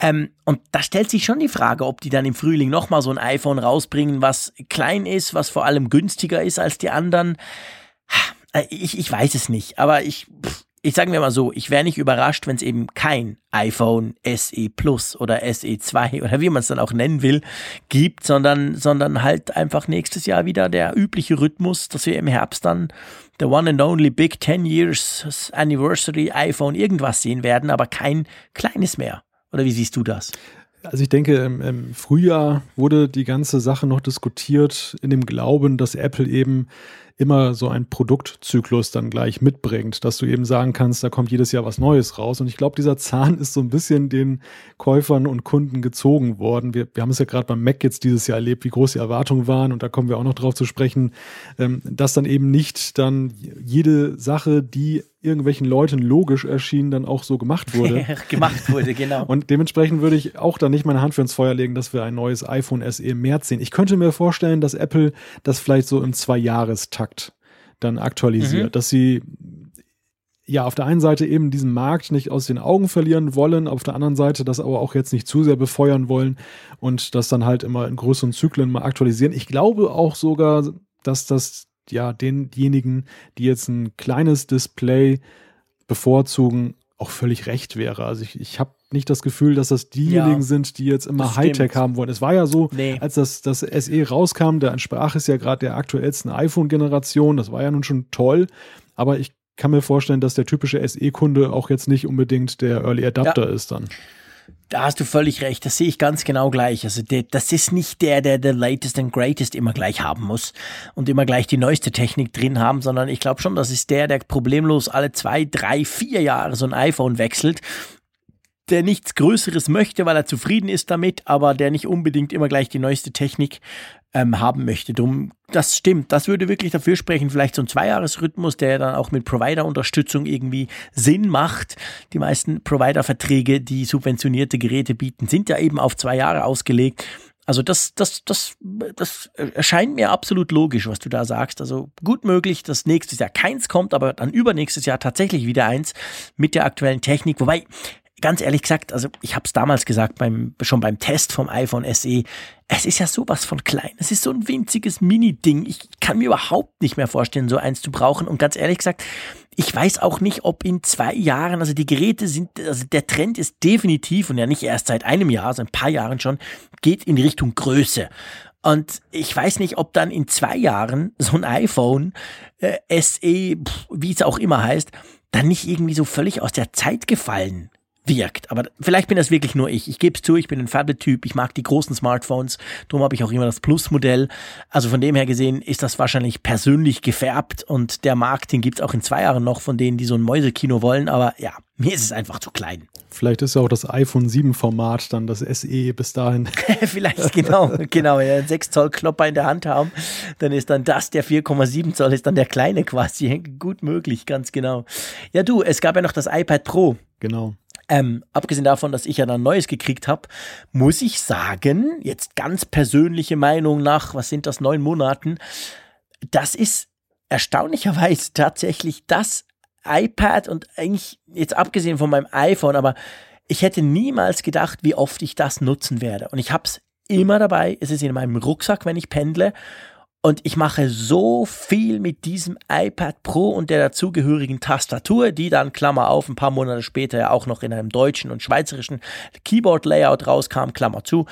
Ähm, und da stellt sich schon die Frage, ob die dann im Frühling nochmal so ein iPhone rausbringen, was klein ist, was vor allem günstiger ist als die anderen. Äh, ich, ich weiß es nicht, aber ich, ich sage mir mal so, ich wäre nicht überrascht, wenn es eben kein iPhone SE Plus oder SE 2 oder wie man es dann auch nennen will, gibt, sondern, sondern halt einfach nächstes Jahr wieder der übliche Rhythmus, dass wir im Herbst dann der One and Only Big 10 Years Anniversary iPhone irgendwas sehen werden, aber kein kleines mehr. Oder wie siehst du das? Also ich denke, im, Frühjahr wurde die ganze Sache noch diskutiert in dem Glauben, dass Apple eben immer so einen Produktzyklus dann gleich mitbringt, dass du eben sagen kannst, da kommt jedes Jahr was Neues raus. Und ich glaube, dieser Zahn ist so ein bisschen den Käufern und Kunden gezogen worden. Wir, wir haben es ja gerade beim Mac jetzt dieses Jahr erlebt, wie groß die Erwartungen waren. Und da kommen wir auch noch drauf zu sprechen, ähm, dass dann eben nicht dann jede Sache, die irgendwelchen Leuten logisch erschien, dann auch so gemacht wurde. gemacht wurde, genau. Und dementsprechend würde ich auch da nicht meine Hand für ins Feuer legen, dass wir ein neues iPhone SE im März sehen. Ich könnte mir vorstellen, dass Apple das vielleicht so im Zwei-Jahrestakt dann aktualisiert, mhm. dass sie ja auf der einen Seite eben diesen Markt nicht aus den Augen verlieren wollen, auf der anderen Seite das aber auch jetzt nicht zu sehr befeuern wollen und das dann halt immer in größeren Zyklen mal aktualisieren. Ich glaube auch sogar, dass das ja denjenigen, die jetzt ein kleines Display bevorzugen, auch völlig recht wäre. Also ich, ich habe nicht das Gefühl, dass das diejenigen ja, sind, die jetzt immer Hightech haben wollen. Es war ja so, nee. als das, das SE rauskam, da entsprach es ja gerade der aktuellsten iPhone-Generation. Das war ja nun schon toll. Aber ich kann mir vorstellen, dass der typische SE-Kunde auch jetzt nicht unbedingt der Early Adapter ja. ist dann. Da hast du völlig recht, das sehe ich ganz genau gleich. Also der, das ist nicht der, der der latest and greatest immer gleich haben muss und immer gleich die neueste Technik drin haben, sondern ich glaube schon, das ist der, der problemlos alle zwei, drei, vier Jahre so ein iPhone wechselt der nichts Größeres möchte, weil er zufrieden ist damit, aber der nicht unbedingt immer gleich die neueste Technik ähm, haben möchte. Drum, das stimmt. Das würde wirklich dafür sprechen, vielleicht so ein Zweijahresrhythmus, der dann auch mit Provider-Unterstützung irgendwie Sinn macht. Die meisten Provider-Verträge, die subventionierte Geräte bieten, sind ja eben auf zwei Jahre ausgelegt. Also das, das, das, das erscheint mir absolut logisch, was du da sagst. Also gut möglich, dass nächstes Jahr keins kommt, aber dann übernächstes Jahr tatsächlich wieder eins mit der aktuellen Technik. Wobei ganz ehrlich gesagt, also ich habe es damals gesagt, beim, schon beim Test vom iPhone SE, es ist ja sowas von klein. Es ist so ein winziges Mini-Ding. Ich kann mir überhaupt nicht mehr vorstellen, so eins zu brauchen. Und ganz ehrlich gesagt, ich weiß auch nicht, ob in zwei Jahren, also die Geräte sind, also der Trend ist definitiv und ja nicht erst seit einem Jahr, seit ein paar Jahren schon, geht in Richtung Größe. Und ich weiß nicht, ob dann in zwei Jahren so ein iPhone äh, SE, wie es auch immer heißt, dann nicht irgendwie so völlig aus der Zeit gefallen wirkt. Aber vielleicht bin das wirklich nur ich. Ich gebe es zu, ich bin ein Fablet-Typ, ich mag die großen Smartphones, darum habe ich auch immer das Plus-Modell. Also von dem her gesehen ist das wahrscheinlich persönlich gefärbt und der Markt, den gibt es auch in zwei Jahren noch von denen, die so ein Mäusekino wollen, aber ja, mir ist es einfach zu klein. Vielleicht ist ja auch das iPhone 7 Format dann das SE bis dahin. Vielleicht, genau, genau. Wenn wir einen 6 Zoll Klopper in der Hand haben, dann ist dann das, der 4,7 Zoll ist dann der kleine quasi. Gut möglich, ganz genau. Ja, du, es gab ja noch das iPad Pro. Genau. Ähm, abgesehen davon, dass ich ja dann Neues gekriegt habe, muss ich sagen, jetzt ganz persönliche Meinung nach, was sind das, neun Monaten, das ist erstaunlicherweise tatsächlich das iPad und eigentlich jetzt abgesehen von meinem iPhone, aber ich hätte niemals gedacht, wie oft ich das nutzen werde. Und ich habe es immer dabei. Es ist in meinem Rucksack, wenn ich pendle. Und ich mache so viel mit diesem iPad Pro und der dazugehörigen Tastatur, die dann, Klammer auf, ein paar Monate später ja auch noch in einem deutschen und schweizerischen Keyboard-Layout rauskam, Klammer zu.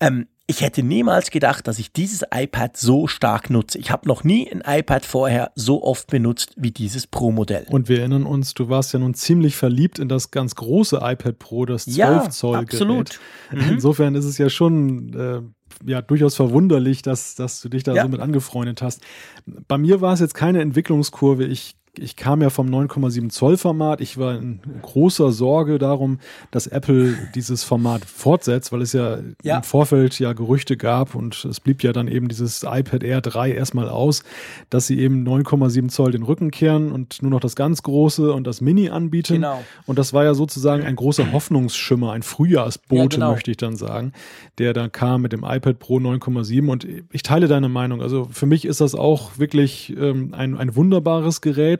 Ähm, ich hätte niemals gedacht, dass ich dieses iPad so stark nutze. Ich habe noch nie ein iPad vorher so oft benutzt wie dieses Pro-Modell. Und wir erinnern uns, du warst ja nun ziemlich verliebt in das ganz große iPad Pro, das 12 ja, Zoll absolut. Gerät. Mhm. Insofern ist es ja schon äh, ja durchaus verwunderlich, dass, dass du dich da ja. so mit angefreundet hast. Bei mir war es jetzt keine Entwicklungskurve. Ich ich kam ja vom 9,7 Zoll Format. Ich war in großer Sorge darum, dass Apple dieses Format fortsetzt, weil es ja, ja, im Vorfeld ja Gerüchte gab und es blieb ja dann eben dieses iPad Air 3 erstmal aus, dass sie eben 9,7 Zoll den Rücken kehren und nur noch das ganz große und das Mini anbieten. Genau. Und das war ja sozusagen ein großer Hoffnungsschimmer, ein Frühjahrsbote, ja, genau. möchte ich dann sagen, der dann kam mit dem iPad Pro 9,7 und ich teile deine Meinung. Also für mich ist das auch wirklich ähm, ein, ein wunderbares Gerät.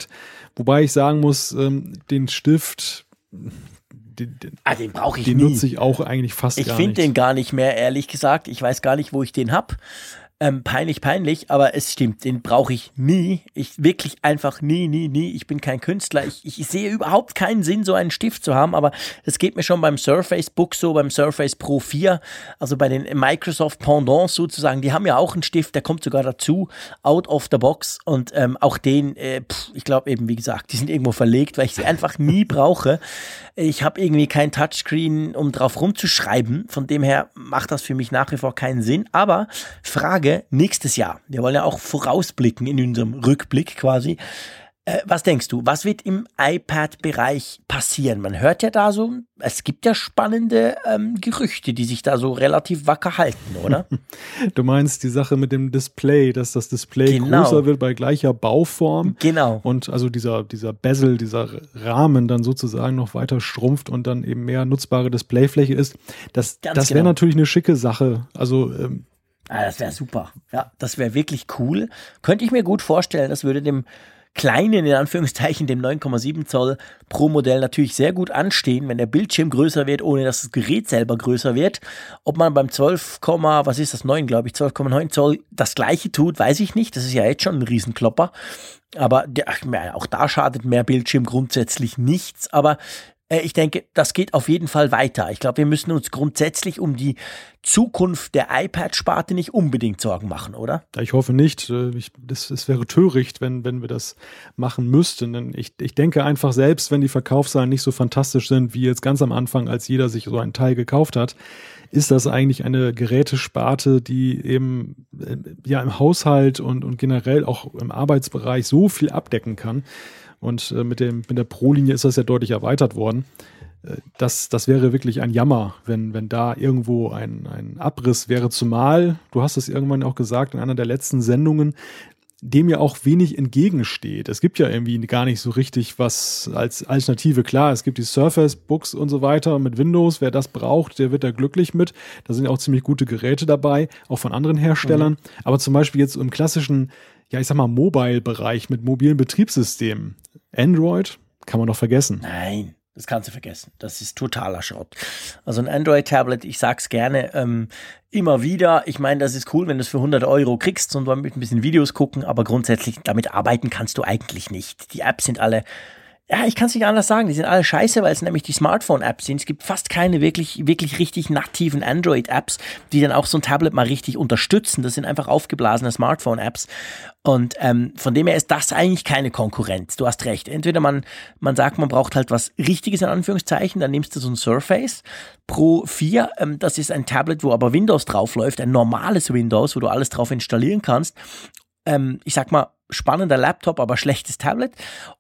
Wobei ich sagen muss, ähm, den Stift, den, den, ah, den brauche ich den nie. nutze ich auch eigentlich fast ich gar nicht. Ich finde den gar nicht mehr, ehrlich gesagt. Ich weiß gar nicht, wo ich den hab. Ähm, peinlich, peinlich, aber es stimmt, den brauche ich nie. Ich wirklich einfach nie, nie, nie. Ich bin kein Künstler. Ich, ich sehe überhaupt keinen Sinn, so einen Stift zu haben, aber das geht mir schon beim Surface Book so, beim Surface Pro 4, also bei den Microsoft Pendants sozusagen. Die haben ja auch einen Stift, der kommt sogar dazu, out of the box. Und ähm, auch den, äh, pff, ich glaube eben, wie gesagt, die sind irgendwo verlegt, weil ich sie einfach nie brauche. Ich habe irgendwie kein Touchscreen, um drauf rumzuschreiben. Von dem her macht das für mich nach wie vor keinen Sinn. Aber Frage nächstes Jahr. Wir wollen ja auch vorausblicken in unserem Rückblick quasi. Äh, was denkst du, was wird im iPad-Bereich passieren? Man hört ja da so, es gibt ja spannende ähm, Gerüchte, die sich da so relativ wacker halten, oder? Du meinst die Sache mit dem Display, dass das Display genau. größer wird bei gleicher Bauform. Genau. Und also dieser, dieser Bezel, dieser Rahmen dann sozusagen noch weiter schrumpft und dann eben mehr nutzbare Displayfläche ist. Das, das wäre genau. natürlich eine schicke Sache. Also ähm, Ah, das wäre super. Ja, das wäre wirklich cool. Könnte ich mir gut vorstellen, das würde dem kleinen, in Anführungszeichen, dem 9,7 Zoll Pro Modell natürlich sehr gut anstehen, wenn der Bildschirm größer wird, ohne dass das Gerät selber größer wird. Ob man beim 12, was ist das, 9, glaube ich, 12,9 Zoll das gleiche tut, weiß ich nicht. Das ist ja jetzt schon ein Riesenklopper. Aber der, auch da schadet mehr Bildschirm grundsätzlich nichts. Aber ich denke, das geht auf jeden Fall weiter. Ich glaube, wir müssen uns grundsätzlich um die Zukunft der iPad-Sparte nicht unbedingt Sorgen machen, oder? Ich hoffe nicht. Äh, es wäre töricht, wenn, wenn wir das machen müssten. Denn ich, ich denke einfach, selbst wenn die Verkaufszahlen nicht so fantastisch sind, wie jetzt ganz am Anfang, als jeder sich so einen Teil gekauft hat, ist das eigentlich eine Gerätesparte, die eben äh, ja im Haushalt und, und generell auch im Arbeitsbereich so viel abdecken kann, und äh, mit, dem, mit der Pro-Linie ist das ja deutlich erweitert worden. Äh, das, das wäre wirklich ein Jammer, wenn, wenn da irgendwo ein, ein Abriss wäre. Zumal, du hast es irgendwann auch gesagt in einer der letzten Sendungen, dem ja auch wenig entgegensteht. Es gibt ja irgendwie gar nicht so richtig was als Alternative. Klar, es gibt die Surface Books und so weiter mit Windows. Wer das braucht, der wird da glücklich mit. Da sind ja auch ziemlich gute Geräte dabei, auch von anderen Herstellern. Mhm. Aber zum Beispiel jetzt im klassischen ja, ich sag mal, Mobile-Bereich mit mobilen Betriebssystemen. Android kann man doch vergessen. Nein, das kannst du vergessen. Das ist totaler Schrott. Also ein Android-Tablet, ich sag's gerne ähm, immer wieder. Ich meine, das ist cool, wenn du es für 100 Euro kriegst und damit ein bisschen Videos gucken, aber grundsätzlich damit arbeiten kannst du eigentlich nicht. Die Apps sind alle ja, ich kann es nicht anders sagen. Die sind alle scheiße, weil es nämlich die Smartphone-Apps sind. Es gibt fast keine wirklich, wirklich richtig nativen Android-Apps, die dann auch so ein Tablet mal richtig unterstützen. Das sind einfach aufgeblasene Smartphone-Apps. Und ähm, von dem her ist das eigentlich keine Konkurrenz. Du hast recht. Entweder man, man sagt, man braucht halt was Richtiges in Anführungszeichen, dann nimmst du so ein Surface Pro 4. Ähm, das ist ein Tablet, wo aber Windows drauf läuft, ein normales Windows, wo du alles drauf installieren kannst. Ähm, ich sag mal, spannender Laptop, aber schlechtes Tablet.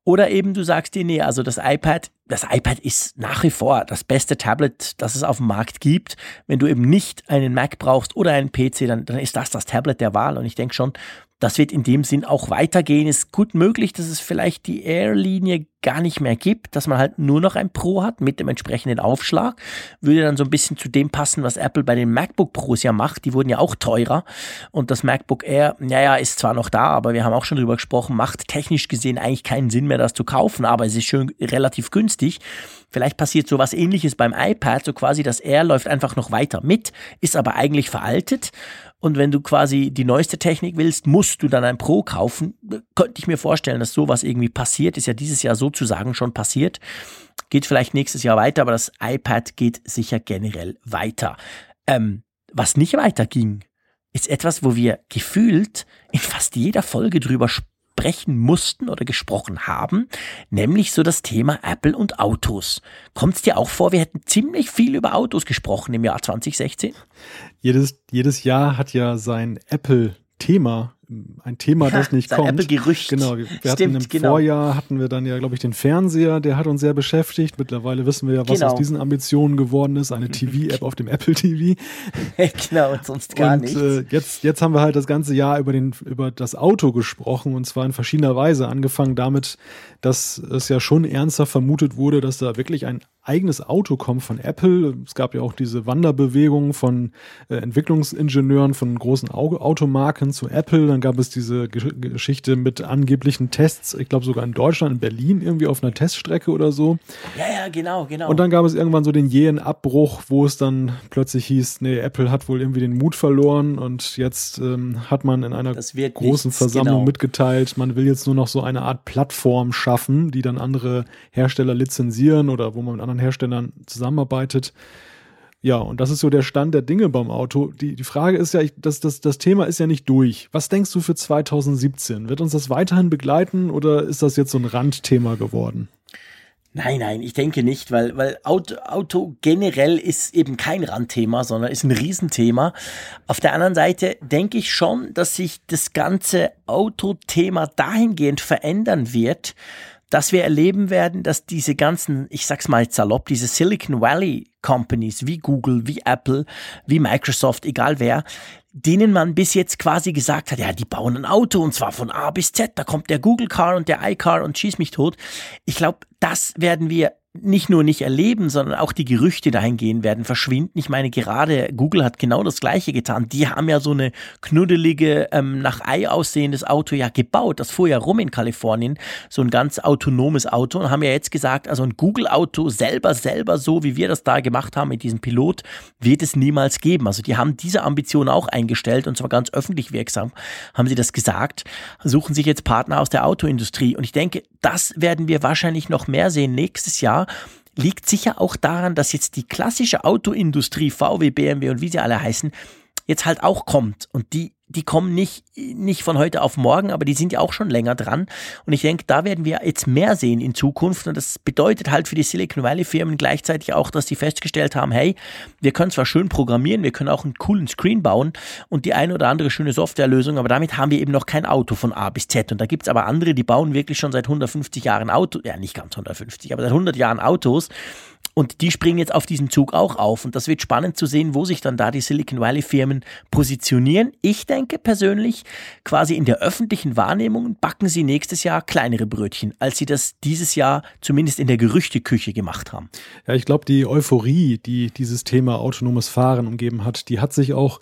Oder eben du sagst dir, nee, also das iPad, das iPad ist nach wie vor das beste Tablet, das es auf dem Markt gibt. Wenn du eben nicht einen Mac brauchst oder einen PC, dann, dann ist das das Tablet der Wahl. Und ich denke schon, das wird in dem Sinn auch weitergehen. Ist gut möglich, dass es vielleicht die Air-Linie gar nicht mehr gibt, dass man halt nur noch ein Pro hat mit dem entsprechenden Aufschlag. Würde dann so ein bisschen zu dem passen, was Apple bei den MacBook Pros ja macht. Die wurden ja auch teurer. Und das MacBook Air, naja, ist zwar noch da, aber wir haben auch schon drüber gesprochen, macht technisch gesehen eigentlich keinen Sinn mehr, das zu kaufen, aber es ist schön relativ günstig. Vielleicht passiert so was ähnliches beim iPad, so quasi das Air läuft einfach noch weiter mit, ist aber eigentlich veraltet und wenn du quasi die neueste Technik willst, musst du dann ein Pro kaufen. Könnte ich mir vorstellen, dass sowas irgendwie passiert. Ist ja dieses Jahr sozusagen schon passiert. Geht vielleicht nächstes Jahr weiter, aber das iPad geht sicher generell weiter. Ähm, was nicht weiterging, ist etwas, wo wir gefühlt in fast jeder Folge drüber sprechen sprechen mussten oder gesprochen haben, nämlich so das Thema Apple und Autos. Kommt es dir auch vor, wir hätten ziemlich viel über Autos gesprochen im Jahr 2016? Jedes, jedes Jahr hat ja sein Apple-Thema ein Thema, das nicht kommt. Apple-Gerücht. Genau, wir Stimmt, hatten im genau. Vorjahr hatten wir dann ja, glaube ich, den Fernseher, der hat uns sehr beschäftigt. Mittlerweile wissen wir ja, was genau. aus diesen Ambitionen geworden ist. Eine TV-App auf dem Apple TV. genau, und sonst gar und, nichts. Äh, jetzt, jetzt haben wir halt das ganze Jahr über, den, über das Auto gesprochen und zwar in verschiedener Weise. Angefangen damit, dass es ja schon ernster vermutet wurde, dass da wirklich ein eigenes Auto kommt von Apple. Es gab ja auch diese Wanderbewegung von äh, Entwicklungsingenieuren von großen Automarken zu Apple. Dann dann gab es diese Geschichte mit angeblichen Tests, ich glaube sogar in Deutschland, in Berlin irgendwie auf einer Teststrecke oder so. Ja, ja, genau, genau. Und dann gab es irgendwann so den jähen Abbruch, wo es dann plötzlich hieß, nee, Apple hat wohl irgendwie den Mut verloren und jetzt ähm, hat man in einer großen nichts, Versammlung genau. mitgeteilt, man will jetzt nur noch so eine Art Plattform schaffen, die dann andere Hersteller lizenzieren oder wo man mit anderen Herstellern zusammenarbeitet. Ja, und das ist so der Stand der Dinge beim Auto. Die, die Frage ist ja, das, das, das Thema ist ja nicht durch. Was denkst du für 2017? Wird uns das weiterhin begleiten oder ist das jetzt so ein Randthema geworden? Nein, nein, ich denke nicht, weil, weil Auto, Auto generell ist eben kein Randthema, sondern ist ein Riesenthema. Auf der anderen Seite denke ich schon, dass sich das ganze Autothema dahingehend verändern wird, dass wir erleben werden, dass diese ganzen, ich sag's mal salopp, diese Silicon Valley Companies wie Google, wie Apple, wie Microsoft, egal wer, denen man bis jetzt quasi gesagt hat, ja, die bauen ein Auto und zwar von A bis Z, da kommt der Google Car und der iCar und schieß mich tot. Ich glaube, das werden wir nicht nur nicht erleben, sondern auch die Gerüchte dahingehen werden verschwinden. Ich meine, gerade Google hat genau das Gleiche getan. Die haben ja so eine knuddelige, ähm, nach Ei aussehendes Auto ja gebaut. Das fuhr ja rum in Kalifornien, so ein ganz autonomes Auto und haben ja jetzt gesagt, also ein Google-Auto selber, selber so, wie wir das da gemacht haben mit diesem Pilot, wird es niemals geben. Also die haben diese Ambition auch eingestellt und zwar ganz öffentlich wirksam, haben sie das gesagt, suchen sich jetzt Partner aus der Autoindustrie. Und ich denke, das werden wir wahrscheinlich noch mehr sehen nächstes Jahr liegt sicher auch daran, dass jetzt die klassische Autoindustrie, VW, BMW und wie sie alle heißen, jetzt halt auch kommt. Und die die kommen nicht, nicht von heute auf morgen, aber die sind ja auch schon länger dran. Und ich denke, da werden wir jetzt mehr sehen in Zukunft. Und das bedeutet halt für die Silicon Valley Firmen gleichzeitig auch, dass sie festgestellt haben, hey, wir können zwar schön programmieren, wir können auch einen coolen Screen bauen und die eine oder andere schöne Softwarelösung, aber damit haben wir eben noch kein Auto von A bis Z. Und da gibt's aber andere, die bauen wirklich schon seit 150 Jahren Auto, ja nicht ganz 150, aber seit 100 Jahren Autos und die springen jetzt auf diesen Zug auch auf. Und das wird spannend zu sehen, wo sich dann da die Silicon Valley Firmen positionieren. Ich denke persönlich, quasi in der öffentlichen Wahrnehmung backen sie nächstes Jahr kleinere Brötchen, als sie das dieses Jahr zumindest in der Gerüchteküche gemacht haben. Ja, ich glaube, die Euphorie, die dieses Thema autonomes Fahren umgeben hat, die hat sich auch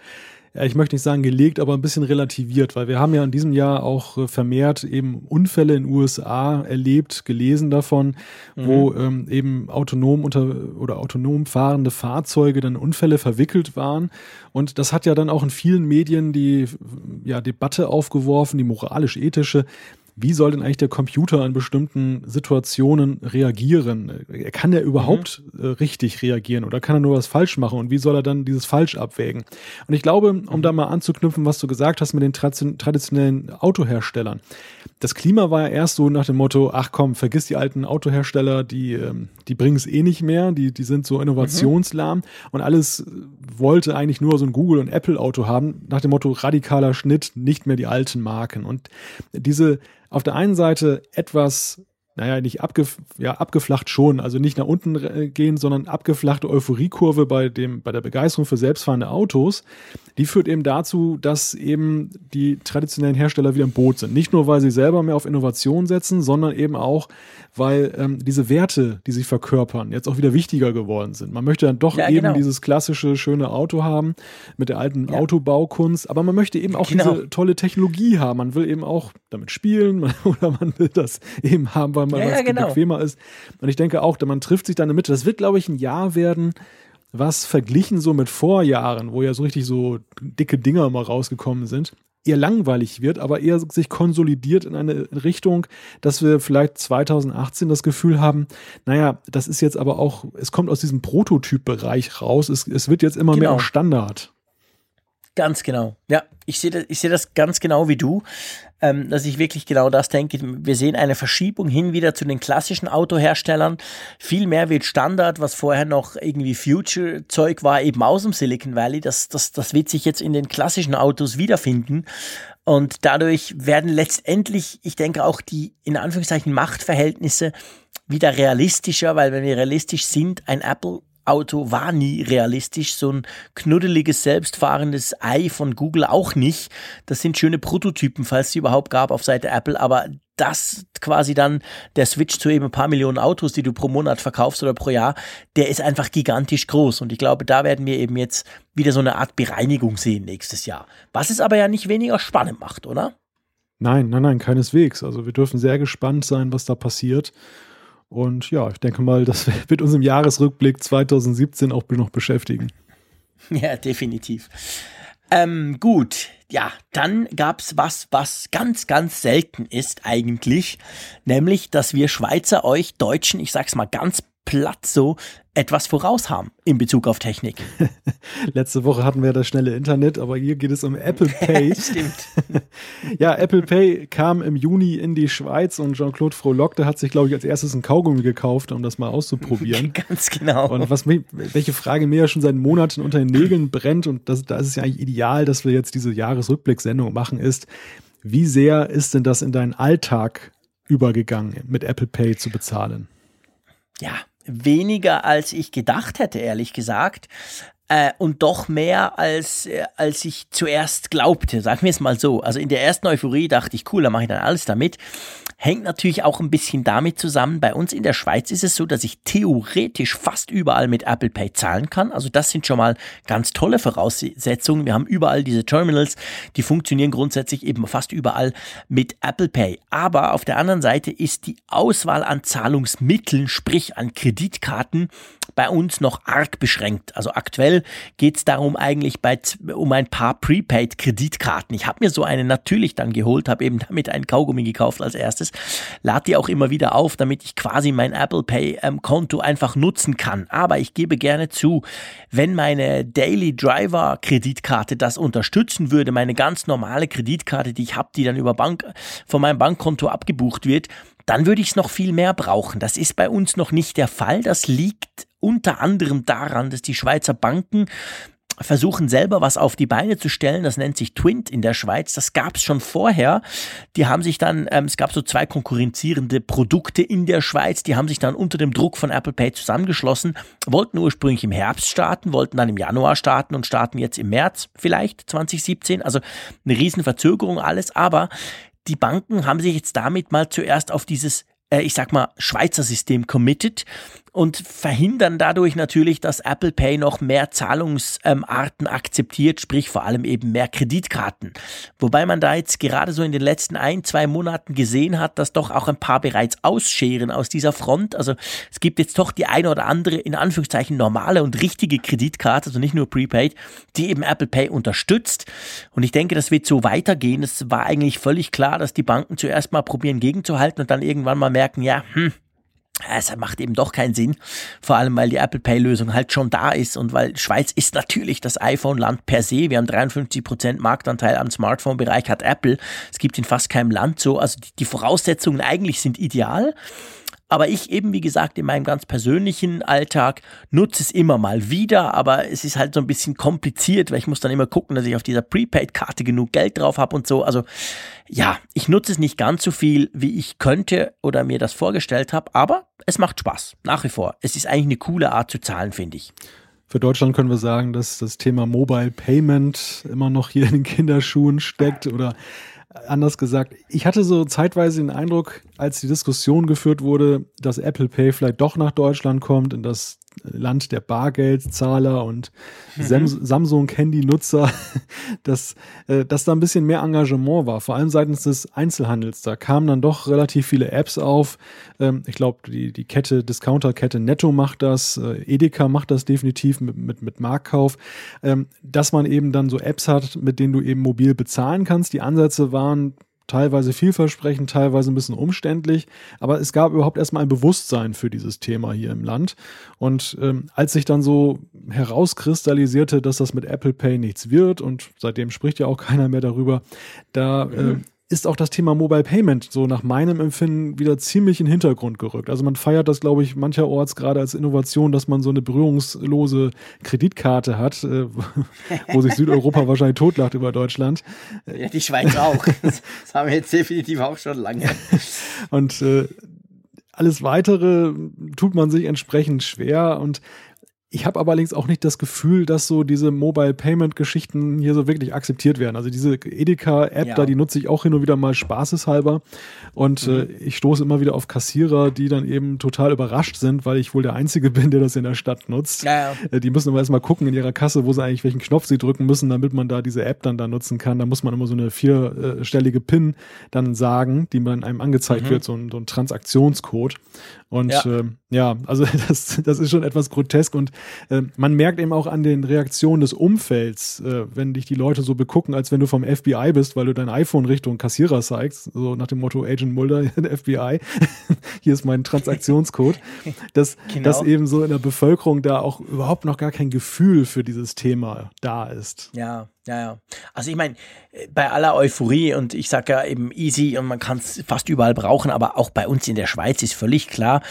ich möchte nicht sagen gelegt, aber ein bisschen relativiert, weil wir haben ja in diesem Jahr auch äh, vermehrt eben Unfälle in den USA erlebt, gelesen davon, mhm. wo ähm, eben autonom unter oder autonom fahrende Fahrzeuge dann Unfälle verwickelt waren. Und das hat ja dann auch in vielen Medien die ja, Debatte aufgeworfen, die moralisch-ethische wie soll denn eigentlich der Computer in bestimmten Situationen reagieren? Er kann ja überhaupt mhm. Äh, richtig reagieren oder kann er nur was falsch machen und wie soll er dann dieses falsch abwägen? Und ich glaube, um mhm. da mal anzuknüpfen, was du gesagt hast mit den traditionellen Autoherstellern. Das Klima war ja erst so nach dem Motto, ach komm, vergiss die alten Autohersteller, die, ähm, die bringen es eh nicht mehr, die, die sind so innovationslahm mhm. und alles wollte eigentlich nur so ein Google- und Apple-Auto haben, nach dem Motto radikaler Schnitt, nicht mehr die alten Marken. Und diese auf der einen Seite etwas naja, nicht abgef ja, abgeflacht schon, also nicht nach unten äh, gehen, sondern abgeflachte Euphoriekurve bei dem, bei der Begeisterung für selbstfahrende Autos, die führt eben dazu, dass eben die traditionellen Hersteller wieder im Boot sind. Nicht nur, weil sie selber mehr auf Innovation setzen, sondern eben auch, weil ähm, diese Werte, die sie verkörpern, jetzt auch wieder wichtiger geworden sind. Man möchte dann doch ja, eben genau. dieses klassische, schöne Auto haben mit der alten ja. Autobaukunst, aber man möchte eben auch genau. diese tolle Technologie haben. Man will eben auch damit spielen oder man will das eben haben, weil man ja, was genau. bequemer ist. Und ich denke auch, man trifft sich da in der Mitte. Das wird, glaube ich, ein Jahr werden, was verglichen so mit Vorjahren, wo ja so richtig so dicke Dinger mal rausgekommen sind, eher langweilig wird, aber eher sich konsolidiert in eine Richtung, dass wir vielleicht 2018 das Gefühl haben, naja, das ist jetzt aber auch, es kommt aus diesem Prototypbereich raus, es, es wird jetzt immer genau. mehr Standard. Ganz genau. Ja, ich sehe das, ich sehe das ganz genau wie du, ähm, dass ich wirklich genau das denke. Wir sehen eine Verschiebung hin wieder zu den klassischen Autoherstellern. Viel mehr wird Standard, was vorher noch irgendwie Future-Zeug war, eben aus dem Silicon Valley. Das, das, das wird sich jetzt in den klassischen Autos wiederfinden. Und dadurch werden letztendlich, ich denke auch die, in Anführungszeichen, Machtverhältnisse wieder realistischer, weil wenn wir realistisch sind, ein Apple Auto war nie realistisch, so ein knuddeliges, selbstfahrendes Ei von Google auch nicht. Das sind schöne Prototypen, falls sie überhaupt gab auf Seite Apple, aber das quasi dann der Switch zu eben ein paar Millionen Autos, die du pro Monat verkaufst oder pro Jahr, der ist einfach gigantisch groß. Und ich glaube, da werden wir eben jetzt wieder so eine Art Bereinigung sehen nächstes Jahr. Was es aber ja nicht weniger spannend macht, oder? Nein, nein, nein, keineswegs. Also wir dürfen sehr gespannt sein, was da passiert. Und ja, ich denke mal, das wird uns im Jahresrückblick 2017 auch noch beschäftigen. Ja, definitiv. Ähm, gut, ja, dann gab's was, was ganz, ganz selten ist eigentlich, nämlich, dass wir Schweizer euch Deutschen, ich sag's mal ganz platt so, etwas voraus haben in Bezug auf Technik. Letzte Woche hatten wir das schnelle Internet, aber hier geht es um Apple Pay. Stimmt. ja, Apple Pay kam im Juni in die Schweiz und Jean-Claude Frohlock, der hat sich, glaube ich, als erstes ein Kaugummi gekauft, um das mal auszuprobieren. Ganz genau. Und was mich, welche Frage mir ja schon seit Monaten unter den Nägeln brennt, und das, da ist es ja eigentlich ideal, dass wir jetzt diese Jahresrückblicksendung machen, ist, wie sehr ist denn das in deinen Alltag übergegangen, mit Apple Pay zu bezahlen? Ja, weniger als ich gedacht hätte, ehrlich gesagt. Äh, und doch mehr als, äh, als ich zuerst glaubte, sagen wir es mal so. Also in der ersten Euphorie dachte ich, cool, da mache ich dann alles damit. Hängt natürlich auch ein bisschen damit zusammen. Bei uns in der Schweiz ist es so, dass ich theoretisch fast überall mit Apple Pay zahlen kann. Also das sind schon mal ganz tolle Voraussetzungen. Wir haben überall diese Terminals, die funktionieren grundsätzlich eben fast überall mit Apple Pay. Aber auf der anderen Seite ist die Auswahl an Zahlungsmitteln, sprich an Kreditkarten, bei uns noch arg beschränkt. Also aktuell geht es darum eigentlich bei, um ein paar Prepaid-Kreditkarten. Ich habe mir so eine natürlich dann geholt, habe eben damit ein Kaugummi gekauft als erstes, lade die auch immer wieder auf, damit ich quasi mein Apple Pay-Konto ähm, einfach nutzen kann. Aber ich gebe gerne zu, wenn meine Daily Driver Kreditkarte das unterstützen würde, meine ganz normale Kreditkarte, die ich habe, die dann über Bank von meinem Bankkonto abgebucht wird, dann würde ich es noch viel mehr brauchen. Das ist bei uns noch nicht der Fall. Das liegt unter anderem daran, dass die Schweizer Banken versuchen selber was auf die Beine zu stellen. Das nennt sich Twint in der Schweiz. Das gab es schon vorher. Die haben sich dann, ähm, es gab so zwei konkurrenzierende Produkte in der Schweiz. Die haben sich dann unter dem Druck von Apple Pay zusammengeschlossen, wollten ursprünglich im Herbst starten, wollten dann im Januar starten und starten jetzt im März vielleicht 2017. Also eine riesen Verzögerung alles. Aber die Banken haben sich jetzt damit mal zuerst auf dieses äh, ich sag mal, Schweizer System committed und verhindern dadurch natürlich, dass Apple Pay noch mehr Zahlungsarten akzeptiert, sprich vor allem eben mehr Kreditkarten. Wobei man da jetzt gerade so in den letzten ein, zwei Monaten gesehen hat, dass doch auch ein paar bereits ausscheren aus dieser Front. Also es gibt jetzt doch die eine oder andere in Anführungszeichen normale und richtige Kreditkarte, also nicht nur Prepaid, die eben Apple Pay unterstützt. Und ich denke, das wird so weitergehen. Es war eigentlich völlig klar, dass die Banken zuerst mal probieren gegenzuhalten und dann irgendwann mal merken, ja, hm, es macht eben doch keinen Sinn, vor allem weil die Apple Pay Lösung halt schon da ist und weil Schweiz ist natürlich das iPhone-Land per se. Wir haben 53% Marktanteil am Smartphone-Bereich, hat Apple. Es gibt in fast keinem Land so. Also die, die Voraussetzungen eigentlich sind ideal. Aber ich eben, wie gesagt, in meinem ganz persönlichen Alltag nutze es immer mal wieder, aber es ist halt so ein bisschen kompliziert, weil ich muss dann immer gucken, dass ich auf dieser Prepaid-Karte genug Geld drauf habe und so. Also ja, ich nutze es nicht ganz so viel, wie ich könnte oder mir das vorgestellt habe, aber es macht Spaß, nach wie vor. Es ist eigentlich eine coole Art zu zahlen, finde ich. Für Deutschland können wir sagen, dass das Thema Mobile Payment immer noch hier in den Kinderschuhen steckt oder anders gesagt, ich hatte so zeitweise den Eindruck, als die Diskussion geführt wurde, dass Apple Pay vielleicht doch nach Deutschland kommt, in das Land der Bargeldzahler und mhm. Samsung-Handy-Nutzer, dass, äh, dass da ein bisschen mehr Engagement war, vor allem seitens des Einzelhandels. Da kamen dann doch relativ viele Apps auf. Ähm, ich glaube, die, die Kette, Discounter-Kette Netto macht das, äh, Edeka macht das definitiv mit, mit, mit Marktkauf, ähm, dass man eben dann so Apps hat, mit denen du eben mobil bezahlen kannst. Die Ansätze waren teilweise vielversprechend, teilweise ein bisschen umständlich, aber es gab überhaupt erstmal ein Bewusstsein für dieses Thema hier im Land. Und ähm, als sich dann so herauskristallisierte, dass das mit Apple Pay nichts wird und seitdem spricht ja auch keiner mehr darüber, da äh, ist auch das Thema Mobile Payment so nach meinem Empfinden wieder ziemlich in den Hintergrund gerückt. Also man feiert das, glaube ich, mancherorts gerade als Innovation, dass man so eine berührungslose Kreditkarte hat, äh, wo sich Südeuropa wahrscheinlich totlacht über Deutschland. Ja, die Schweiz auch. Das haben wir jetzt definitiv auch schon lange. Und äh, alles weitere tut man sich entsprechend schwer und ich habe aber allerdings auch nicht das Gefühl, dass so diese Mobile Payment Geschichten hier so wirklich akzeptiert werden. Also diese Edeka App Ja. da, die nutze ich auch hin und wieder mal spaßeshalber und Mhm. äh, ich stoße immer wieder auf Kassierer, die dann eben total überrascht sind, weil ich wohl der einzige bin, der das in der Stadt nutzt. Ja, ja. Äh, Die müssen aber erstmal gucken in ihrer Kasse, wo sie eigentlich welchen Knopf sie drücken müssen, damit man da diese App dann da nutzen kann. Da muss man immer so eine vierstellige PIN dann sagen, die man einem angezeigt wird, so ein, so ein Transaktionscode. Und. Ja. ja, ähm, ja also das, das ist schon etwas grotesk und äh, man merkt eben auch an den Reaktionen des Umfelds, äh, wenn dich die Leute so begucken, als wenn du vom FBI bist, weil du dein iPhone Richtung Kassierer zeigst, so nach dem Motto Agent Mulder, FBI, hier ist mein Transaktionscode, dass, Genau. dass eben so in der Bevölkerung da auch überhaupt noch gar kein Gefühl für dieses Thema da ist. Ja, ja, ja. Also ich meine, bei aller Euphorie und ich sage ja eben easy und man kann es fast überall brauchen, aber auch bei uns in der Schweiz ist völlig klar,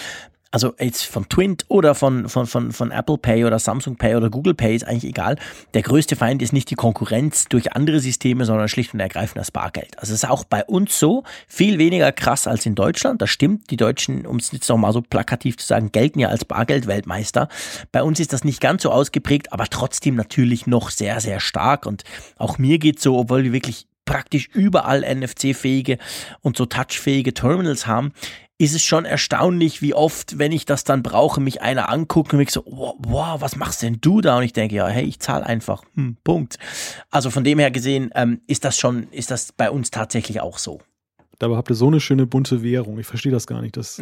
also jetzt von Twint oder von, von, von, von Apple Pay oder Samsung Pay oder Google Pay ist eigentlich egal. Der größte Feind ist nicht die Konkurrenz durch andere Systeme, sondern schlicht und ergreifend das Bargeld. Also es ist auch bei uns so, viel weniger krass als in Deutschland. Das stimmt. Die Deutschen, um es jetzt nochmal so plakativ zu sagen, gelten ja als Bargeldweltmeister. Bei uns ist das nicht ganz so ausgeprägt, aber trotzdem natürlich noch sehr, sehr stark. Und auch mir geht so, obwohl wir wirklich praktisch überall NFC-fähige und so touchfähige Terminals haben, ist es schon erstaunlich, wie oft, wenn ich das dann brauche, mich einer anguckt und mich so, wow, wow, was machst denn du da? Und ich denke, ja, hey, ich zahle einfach. Hm, Punkt. Also von dem her gesehen, ähm, ist das schon, ist das bei uns tatsächlich auch so. Dabei habt ihr so eine schöne bunte Währung. Ich verstehe das gar nicht. Das,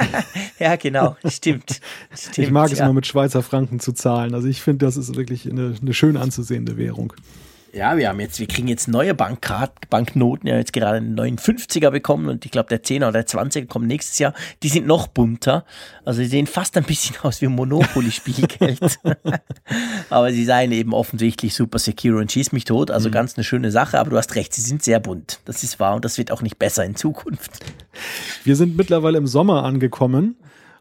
Ja, genau, stimmt. stimmt ich mag es ja. immer mit Schweizer Franken zu zahlen. Also ich finde, das ist wirklich eine, eine schön anzusehende Währung. Ja, wir haben jetzt, wir kriegen jetzt neue Bankkart, Banknoten, ja jetzt gerade einen neuen 50er bekommen und ich glaube der 10er oder der 20er kommt nächstes Jahr. Die sind noch bunter. Also die sehen fast ein bisschen aus wie Monopoly-Spielgeld. aber sie seien eben offensichtlich super secure und schieß mich tot. Also ganz eine schöne Sache, aber du hast recht, sie sind sehr bunt. Das ist wahr und das wird auch nicht besser in Zukunft. Wir sind mittlerweile im Sommer angekommen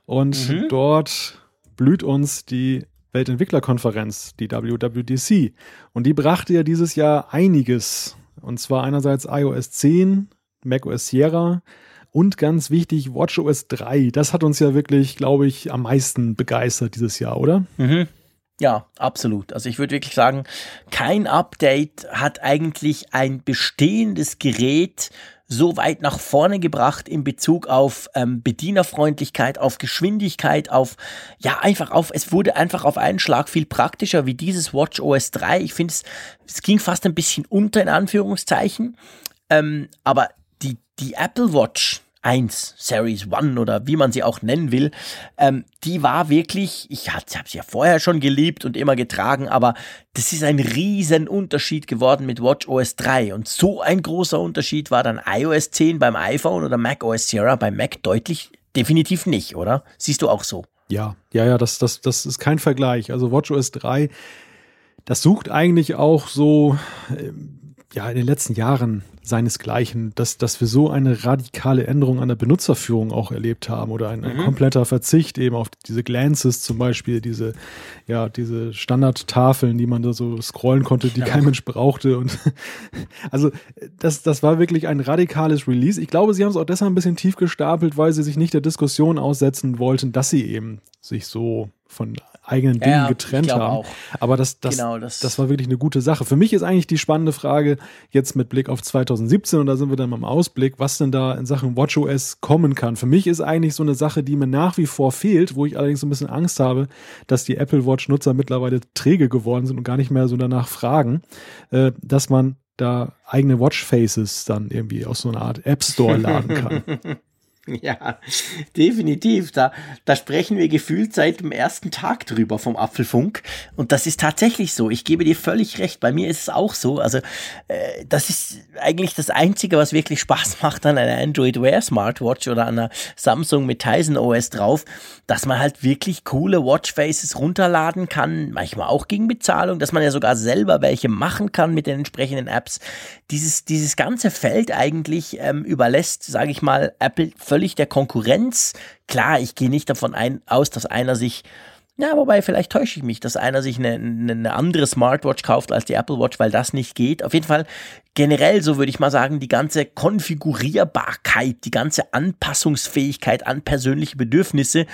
und Mhm. dort blüht uns die Weltentwicklerkonferenz, die WWDC. Und die brachte ja dieses Jahr einiges. Und zwar einerseits iOS 10, macOS Sierra und ganz wichtig WatchOS 3. Das hat uns ja wirklich, glaube ich, am meisten begeistert dieses Jahr, oder? Mhm. Ja, absolut. Also ich würde wirklich sagen, kein Update hat eigentlich ein bestehendes Gerät so weit nach vorne gebracht in Bezug auf ähm, Bedienerfreundlichkeit, auf Geschwindigkeit, auf, ja, einfach auf, es wurde einfach auf einen Schlag viel praktischer wie dieses Watch OS 3. Ich finde, es, es ging fast ein bisschen unter in Anführungszeichen. Ähm, aber die, die Apple Watch 1, Series 1 oder wie man sie auch nennen will, ähm, die war wirklich, ich habe sie ja vorher schon geliebt und immer getragen, aber das ist ein riesen Unterschied geworden mit Watch OS 3 und so ein großer Unterschied war dann iOS 10 beim iPhone oder Mac OS Sierra beim Mac deutlich definitiv nicht, oder? Siehst du auch so? Ja, ja, ja, das, das, das ist kein Vergleich. Also WatchOS 3, das sucht eigentlich auch so, ähm, ja, in den letzten Jahren seinesgleichen, dass, dass wir so eine radikale Änderung an der Benutzerführung auch erlebt haben oder ein, ein kompletter Verzicht eben auf diese Glances zum Beispiel, diese, ja, diese Standardtafeln, die man da so scrollen konnte, die kein Mensch brauchte und also das, das war wirklich ein radikales Release. Ich glaube, sie haben es auch deshalb ein bisschen tief gestapelt, weil sie sich nicht der Diskussion aussetzen wollten, dass sie eben sich so von eigenen Dingen Ja, getrennt haben. auch. Aber das, das, Genau, das, das- war wirklich eine gute Sache. Für mich ist eigentlich die spannende Frage jetzt mit Blick auf 2017 und da sind wir dann beim Ausblick, was denn da in Sachen WatchOS kommen kann. Für mich ist eigentlich so eine Sache, die mir nach wie vor fehlt, wo ich allerdings so ein bisschen Angst habe, dass die Apple Watch Nutzer mittlerweile träge geworden sind und gar nicht mehr so danach fragen, äh, dass man da eigene Watchfaces dann irgendwie aus so einer Art App Store laden kann. Ja, definitiv. Da, da sprechen wir gefühlt seit dem ersten Tag drüber vom Apfelfunk. Und das ist tatsächlich so. Ich gebe dir völlig recht. Bei mir ist es auch so. Also, äh, das ist eigentlich das Einzige, was wirklich Spaß macht an einer Android Wear Smartwatch oder an einer Samsung mit Tizen OS drauf, dass man halt wirklich coole Watchfaces runterladen kann. Manchmal auch gegen Bezahlung, dass man ja sogar selber welche machen kann mit den entsprechenden Apps. Dieses, dieses ganze Feld eigentlich ähm, überlässt, sage ich mal, Apple völlig der Konkurrenz. Klar, ich gehe nicht davon ein, aus, dass einer sich, ja, wobei vielleicht täusche ich mich, dass einer sich eine, eine andere Smartwatch kauft als die Apple Watch, weil das nicht geht. Auf jeden Fall generell, so würde ich mal sagen, die ganze Konfigurierbarkeit, die ganze Anpassungsfähigkeit an persönliche Bedürfnisse,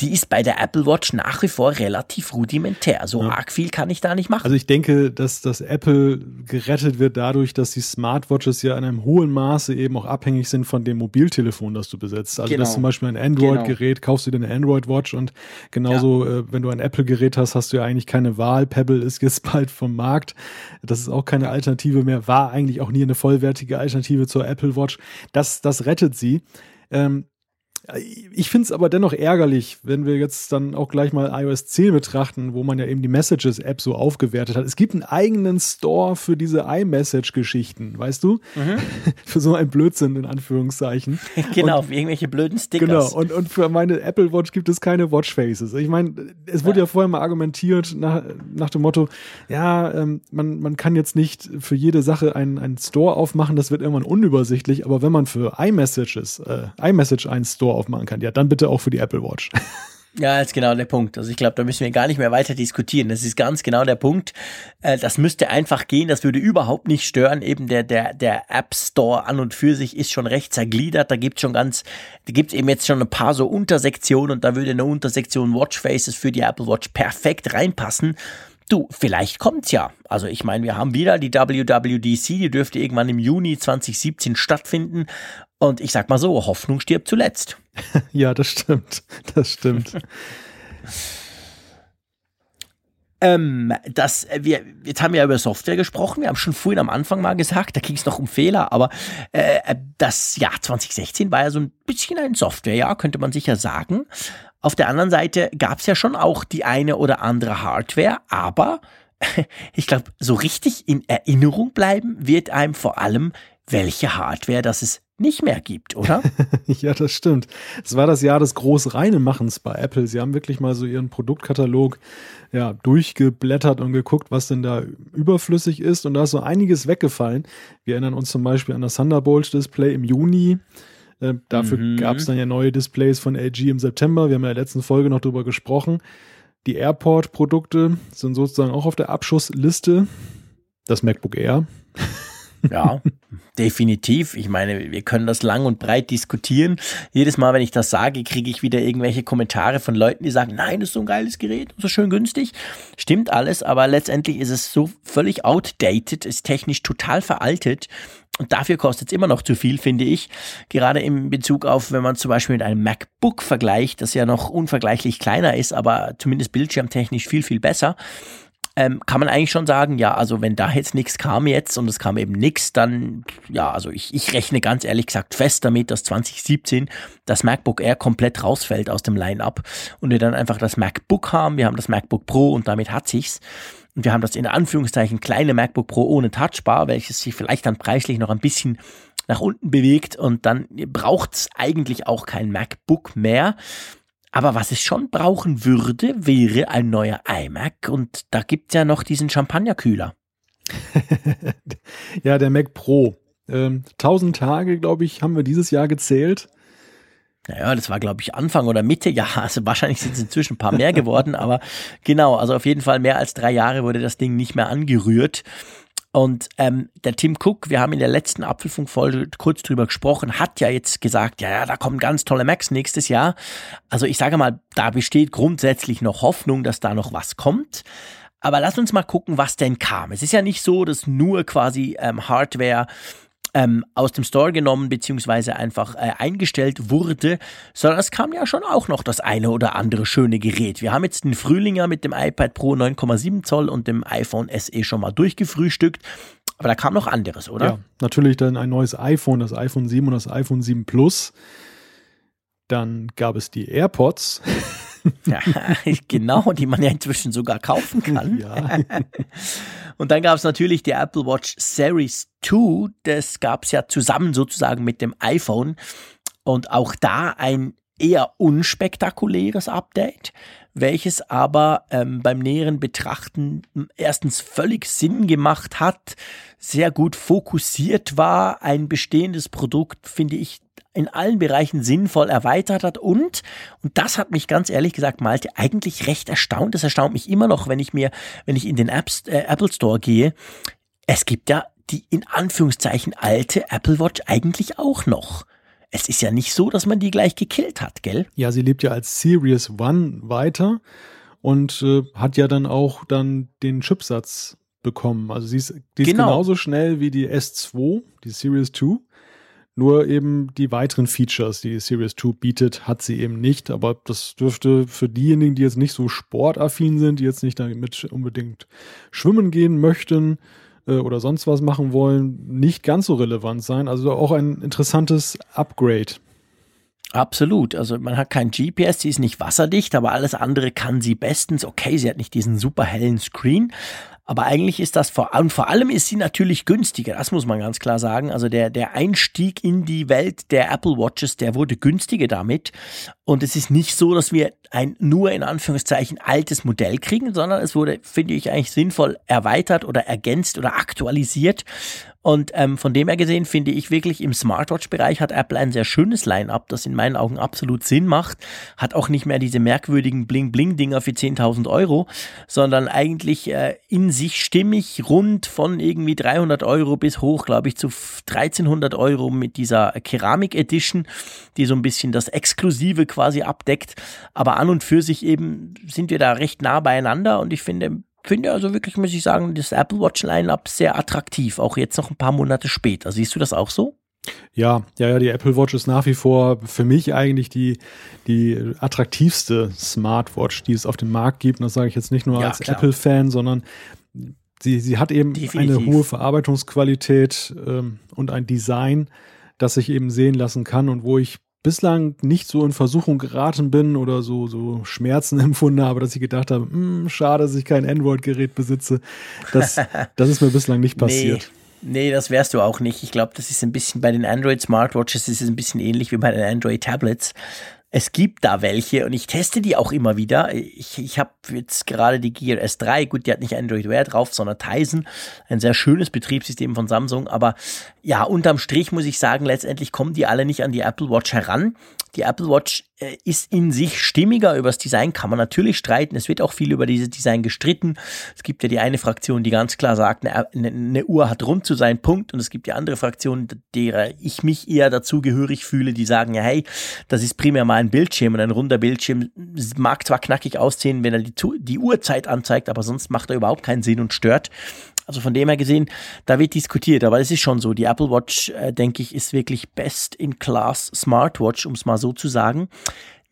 die ist bei der Apple Watch nach wie vor relativ rudimentär. So ja. arg viel kann ich da nicht machen. Also ich denke, dass das Apple gerettet wird dadurch, dass die Smartwatches ja in einem hohen Maße eben auch abhängig sind von dem Mobiltelefon, das du besitzt. Also genau. das zum Beispiel ein Android-Gerät, genau. kaufst du dir eine Android-Watch und genauso, ja. äh, wenn du ein Apple-Gerät hast, hast du ja eigentlich keine Wahl. Pebble ist jetzt bald vom Markt. Das ist auch keine Alternative mehr, war eigentlich auch nie eine vollwertige Alternative zur Apple Watch. Das, das rettet sie. Ähm, ich finde es aber dennoch ärgerlich, wenn wir jetzt dann auch gleich mal iOS 10 betrachten, wo man ja eben die Messages-App so aufgewertet hat. Es gibt einen eigenen Store für diese iMessage-Geschichten, weißt du? Mhm. für so ein Blödsinn in Anführungszeichen. genau, und, für irgendwelche blöden Stickers. Genau, und, und für meine Apple Watch gibt es keine Watchfaces. Ich meine, es wurde ja. ja. vorher mal argumentiert nach, nach dem Motto, ja, ähm, man, man kann jetzt nicht für jede Sache einen, einen Store aufmachen, das wird irgendwann unübersichtlich, aber wenn man für iMessages, äh, iMessage einen Store aufmachen kann, ja, dann bitte auch für die Apple Watch. Ja, das ist genau der Punkt. Also ich glaube, da müssen wir gar nicht mehr weiter diskutieren. Das ist ganz genau der Punkt. Äh, das müsste einfach gehen. Das würde überhaupt nicht stören. Eben der, der, der App Store an und für sich ist schon recht zergliedert. Da gibt es schon ganz, da gibt es eben jetzt schon ein paar so Untersektionen und da würde eine Untersektion Watch Faces für die Apple Watch perfekt reinpassen. Du, vielleicht kommt's ja. Also ich meine, wir haben wieder die WWDC, die dürfte irgendwann im Juni 2017 stattfinden. Und ich sag mal so, Hoffnung stirbt zuletzt. ja, das stimmt. Das stimmt. ähm, das, wir, jetzt haben wir ja über Software gesprochen. Wir haben schon vorhin am Anfang mal gesagt, da ging es noch um Fehler, aber äh, das Jahr 2016 war ja so ein bisschen ein Softwarejahr, könnte man sicher sagen. Auf der anderen Seite gab es ja schon auch die eine oder andere Hardware, aber ich glaube, so richtig in Erinnerung bleiben wird einem vor allem, welche Hardware das es nicht mehr gibt, oder? ja, das stimmt. Es war das Jahr des Großreinemachens bei Apple. Sie haben wirklich mal so ihren Produktkatalog ja, durchgeblättert und geguckt, was denn da überflüssig ist. Und da ist so einiges weggefallen. Wir erinnern uns zum Beispiel an das Thunderbolt-Display im Juni. Äh, dafür mhm. gab es dann ja neue Displays von LG im September. Wir haben ja in der letzten Folge noch drüber gesprochen. Die Airport-Produkte sind sozusagen auch auf der Abschussliste. Das MacBook Air. Ja, definitiv. Ich meine, wir können das lang und breit diskutieren. Jedes Mal, wenn ich das sage, kriege ich wieder irgendwelche Kommentare von Leuten, die sagen, nein, das ist so ein geiles Gerät, so schön günstig. Stimmt alles, aber letztendlich ist es so völlig outdated, ist technisch total veraltet. Und dafür kostet es immer noch zu viel, finde ich. Gerade im Bezug auf, wenn man zum Beispiel mit einem MacBook vergleicht, das ja noch unvergleichlich kleiner ist, aber zumindest bildschirmtechnisch viel, viel besser ähm, kann man eigentlich schon sagen, ja, also wenn da jetzt nichts kam jetzt und es kam eben nichts, dann, ja, also ich, ich rechne ganz ehrlich gesagt fest damit, dass 2017 das MacBook Air komplett rausfällt aus dem Line-Up und wir dann einfach das MacBook haben, wir haben das MacBook Pro und damit hat sich's. Und wir haben das in Anführungszeichen kleine MacBook Pro ohne Touchbar, welches sich vielleicht dann preislich noch ein bisschen nach unten bewegt und dann braucht's eigentlich auch kein MacBook mehr. Aber was es schon brauchen würde, wäre ein neuer iMac und da gibt's ja noch diesen Champagnerkühler. ja, der Mac Pro. Ähm, 1000 Tage, glaube ich, haben wir dieses Jahr gezählt. Naja, das war, glaube ich, Anfang oder Mitte. Ja, also wahrscheinlich sind es inzwischen ein paar mehr geworden, aber genau, also auf jeden Fall mehr als drei Jahre wurde das Ding nicht mehr angerührt. Und ähm, der Tim Cook, wir haben in der letzten Apfelfunkfolge kurz drüber gesprochen, hat ja jetzt gesagt, ja, ja, da kommen ganz tolle Macs nächstes Jahr. Also ich sage mal, da besteht grundsätzlich noch Hoffnung, dass da noch was kommt. Aber lass uns mal gucken, was denn kam. Es ist ja nicht so, dass nur quasi ähm, Hardware ähm, aus dem Store genommen beziehungsweise einfach äh, eingestellt wurde, sondern es kam ja schon auch noch das eine oder andere schöne Gerät. Wir haben jetzt den Frühlinger mit dem iPad Pro 9,7 Zoll und dem iPhone SE schon mal durchgefrühstückt. Aber da kam noch anderes, oder? Ja, natürlich dann ein neues iPhone, das iPhone 7 und das iPhone 7 Plus. Dann gab es die AirPods. ja, genau, die man ja inzwischen sogar kaufen kann. Ja. Und dann gab es natürlich die Apple Watch Series 2. Das gab es ja zusammen sozusagen mit dem iPhone. Und auch da ein eher unspektakuläres Update, welches aber ähm, beim näheren Betrachten erstens völlig Sinn gemacht hat, sehr gut fokussiert war, ein bestehendes Produkt, finde ich, in allen Bereichen sinnvoll erweitert hat und, und das hat mich ganz ehrlich gesagt, Malte, eigentlich recht erstaunt. Das erstaunt mich immer noch, wenn ich mir, wenn ich in den Apps, äh, Apple Store gehe. Es gibt ja die in Anführungszeichen alte Apple Watch eigentlich auch noch. es ist ja nicht so, dass man die gleich gekillt hat, gell? Ja, sie lebt ja als Series One weiter und äh, hat ja dann auch dann den Chipsatz bekommen. Also sie ist, die ist Genau. genauso schnell wie die S2, die Series 2. Nur eben die weiteren Features, die Series 2 bietet, hat sie eben nicht. Aber das dürfte für diejenigen, die jetzt nicht so sportaffin sind, die jetzt nicht damit unbedingt schwimmen gehen möchten äh, oder sonst was machen wollen, nicht ganz so relevant sein. Also auch ein interessantes Upgrade. Absolut. Also man hat kein GPS, sie ist nicht wasserdicht, aber alles andere kann sie bestens. Okay, sie hat nicht diesen super hellen Screen. Aber eigentlich ist das vor allem, vor allem ist sie natürlich günstiger. Das muss man ganz klar sagen. Also der, der Einstieg in die Welt der Apple Watches, der wurde günstiger damit. Und es ist nicht so, dass wir ein nur in Anführungszeichen altes Modell kriegen, sondern es wurde, finde ich, eigentlich sinnvoll erweitert oder ergänzt oder aktualisiert. Und ähm, von dem her gesehen finde ich wirklich im Smartwatch-Bereich hat Apple ein sehr schönes Line-up, das in meinen Augen absolut Sinn macht. Hat auch nicht mehr diese merkwürdigen Bling-Bling-Dinger für 10.000 Euro, sondern eigentlich äh, in sich stimmig rund von irgendwie 300 Euro bis hoch, glaube ich, zu 1300 Euro mit dieser Keramik Edition, die so ein bisschen das Exklusive quasi abdeckt. Aber an und für sich eben sind wir da recht nah beieinander und ich finde, finde also wirklich, muss ich sagen, das Apple Watch Line-Up sehr attraktiv, auch jetzt noch ein paar Monate später. Siehst du das auch so? Ja, ja, ja, die Apple Watch ist nach wie vor für mich eigentlich die, die attraktivste Smartwatch, die es auf dem Markt gibt. Und das sage ich jetzt nicht nur Ja, als. Apple-Fan, sondern sie, sie hat eben Definitiv. eine hohe Verarbeitungsqualität ähm, und ein Design, das sich eben sehen lassen kann und wo ich bislang nicht so in Versuchung geraten bin oder so, so Schmerzen empfunden habe, dass ich gedacht habe, "Hm, schade, dass ich kein Android-Gerät besitze. Das, das ist mir bislang nicht passiert. Nee, nee, das wärst du auch nicht. Ich glaube, das ist ein bisschen bei den Android Smartwatches ist es ein bisschen ähnlich wie bei den Android Tablets. Es gibt da welche und ich teste die auch immer wieder. Ich, ich habe jetzt gerade die Gear S3, gut, die hat nicht Android Wear drauf, sondern Tizen, ein sehr schönes Betriebssystem von Samsung. Aber ja, unterm Strich muss ich sagen, letztendlich kommen die alle nicht an die Apple Watch heran. Die Apple Watch äh, ist in sich stimmiger. Über das Design kann man natürlich streiten. Es wird auch viel über dieses Design gestritten. Es gibt ja die eine Fraktion, die ganz klar sagt, eine, eine, Uhr hat rund zu sein, Punkt. Und es gibt die andere Fraktion, derer ich mich eher dazu gehörig fühle, die sagen, ja, hey, das ist primär mal ein Bildschirm und ein runder Bildschirm mag zwar knackig aussehen, wenn er die, die Uhrzeit anzeigt, aber sonst macht er überhaupt keinen Sinn und stört. Also von dem her gesehen, da wird diskutiert, aber es ist schon so. Die Apple Watch, äh, denke ich, ist wirklich best in class Smartwatch, um es mal so zu sagen.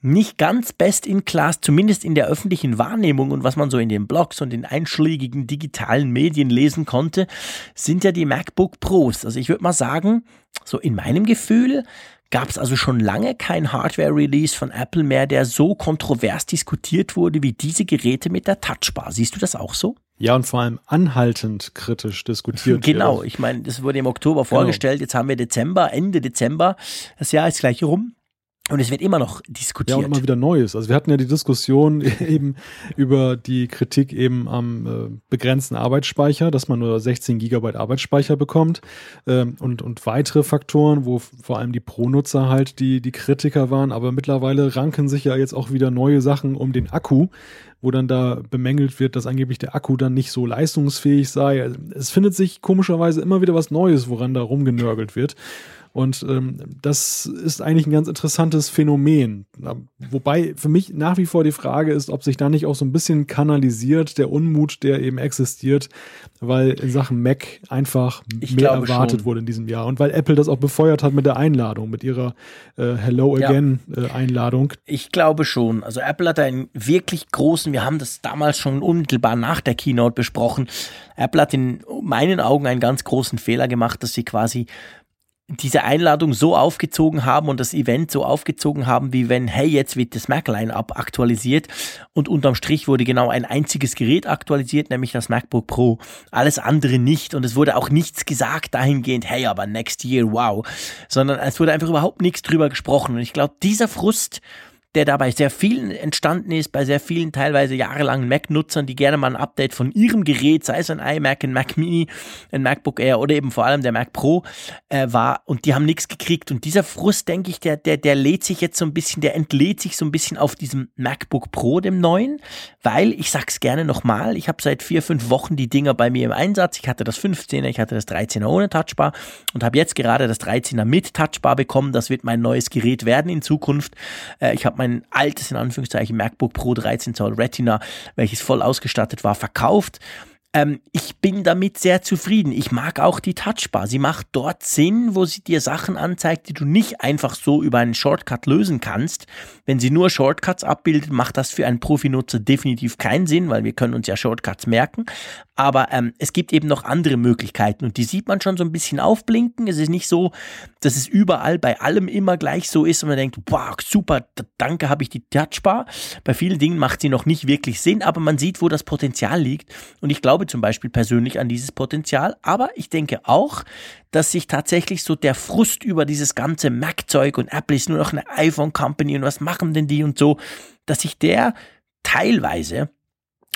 Nicht ganz best in class, zumindest in der öffentlichen Wahrnehmung und was man so in den Blogs und den einschlägigen digitalen Medien lesen konnte, sind ja die MacBook Pros. Also ich würde mal sagen, so in meinem Gefühl gab es also schon lange kein Hardware-Release von Apple mehr, der so kontrovers diskutiert wurde wie diese Geräte mit der Touchbar. Siehst du das auch so? Ja, und vor allem anhaltend kritisch diskutiert. Genau, ich meine, das wurde im Oktober vorgestellt, jetzt haben wir Dezember, Ende Dezember, das Jahr ist gleich rum und es wird immer noch Ja, diskutiert. und immer wieder Neues. Also wir hatten ja die Diskussion eben über die Kritik eben am äh, begrenzten Arbeitsspeicher, dass man nur 16 Gigabyte Arbeitsspeicher bekommt ähm, und, und weitere Faktoren, wo vor allem die Pro-Nutzer halt die, die Kritiker waren. Aber mittlerweile ranken sich ja jetzt auch wieder neue Sachen um den Akku, wo dann da bemängelt wird, dass angeblich der Akku dann nicht so leistungsfähig sei. Also es findet sich komischerweise immer wieder was Neues, woran da rumgenörgelt wird. Und ähm, das ist eigentlich ein ganz interessantes Phänomen. Wobei für mich nach wie vor die Frage ist, ob sich da nicht auch so ein bisschen kanalisiert der Unmut, der eben existiert, weil in Sachen Mac einfach Ich mehr erwartet schon. wurde in diesem Jahr. Und weil Apple das auch befeuert hat mit der Einladung, mit ihrer äh, Hello Ja. Again äh, Einladung. Ich glaube schon. Also Apple hat einen wirklich großen, wir haben das damals schon unmittelbar nach der Keynote besprochen. Apple hat in meinen Augen einen ganz großen Fehler gemacht, dass sie quasi diese Einladung so aufgezogen haben und das Event so aufgezogen haben, wie wenn, hey, jetzt wird das Mac-Line-Up aktualisiert und unterm Strich wurde genau ein einziges Gerät aktualisiert, nämlich das MacBook Pro. Alles andere nicht und es wurde auch nichts gesagt dahingehend, hey, aber next year, wow, sondern es wurde einfach überhaupt nichts drüber gesprochen und ich glaube, dieser Frust, der da bei sehr vielen entstanden ist, bei sehr vielen teilweise jahrelangen Mac-Nutzern, die gerne mal ein Update von ihrem Gerät, sei es ein iMac, ein Mac Mini, ein MacBook Air oder eben vor allem der Mac Pro, äh, war und die haben nichts gekriegt. Und dieser Frust, denke ich, der, der, der lädt sich jetzt so ein bisschen, der entlädt sich so ein bisschen auf diesem MacBook Pro, dem neuen, weil ich sag's gerne nochmal, ich habe seit vier, fünf Wochen die Dinger bei mir im Einsatz. Ich hatte das 15er, ich hatte das 13er ohne Touchbar und habe jetzt gerade das 13er mit Touchbar bekommen. Das wird mein neues Gerät werden in Zukunft. Äh, ich habe mein altes, in Anführungszeichen, MacBook Pro 13 Zoll Retina, welches voll ausgestattet war, verkauft. Ähm, ich bin damit sehr zufrieden. Ich mag auch die Touchbar. Sie macht dort Sinn, wo sie dir Sachen anzeigt, die du nicht einfach so über einen Shortcut lösen kannst. Wenn sie nur Shortcuts abbildet, macht das für einen Profinutzer definitiv keinen Sinn, weil wir können uns ja Shortcuts merken. Aber ähm, es gibt eben noch andere Möglichkeiten und die sieht man schon so ein bisschen aufblinken. Es ist nicht so, dass es überall bei allem immer gleich so ist und man denkt, wow, super, danke, habe ich die Touchbar. Bei vielen Dingen macht sie noch nicht wirklich Sinn, aber man sieht, wo das Potenzial liegt. Und ich glaube zum Beispiel persönlich an dieses Potenzial. Aber ich denke auch, dass sich tatsächlich so der Frust über dieses ganze Mac-Zeug und Apple ist nur noch eine iPhone-Company und was machen denn die und so, dass sich der teilweise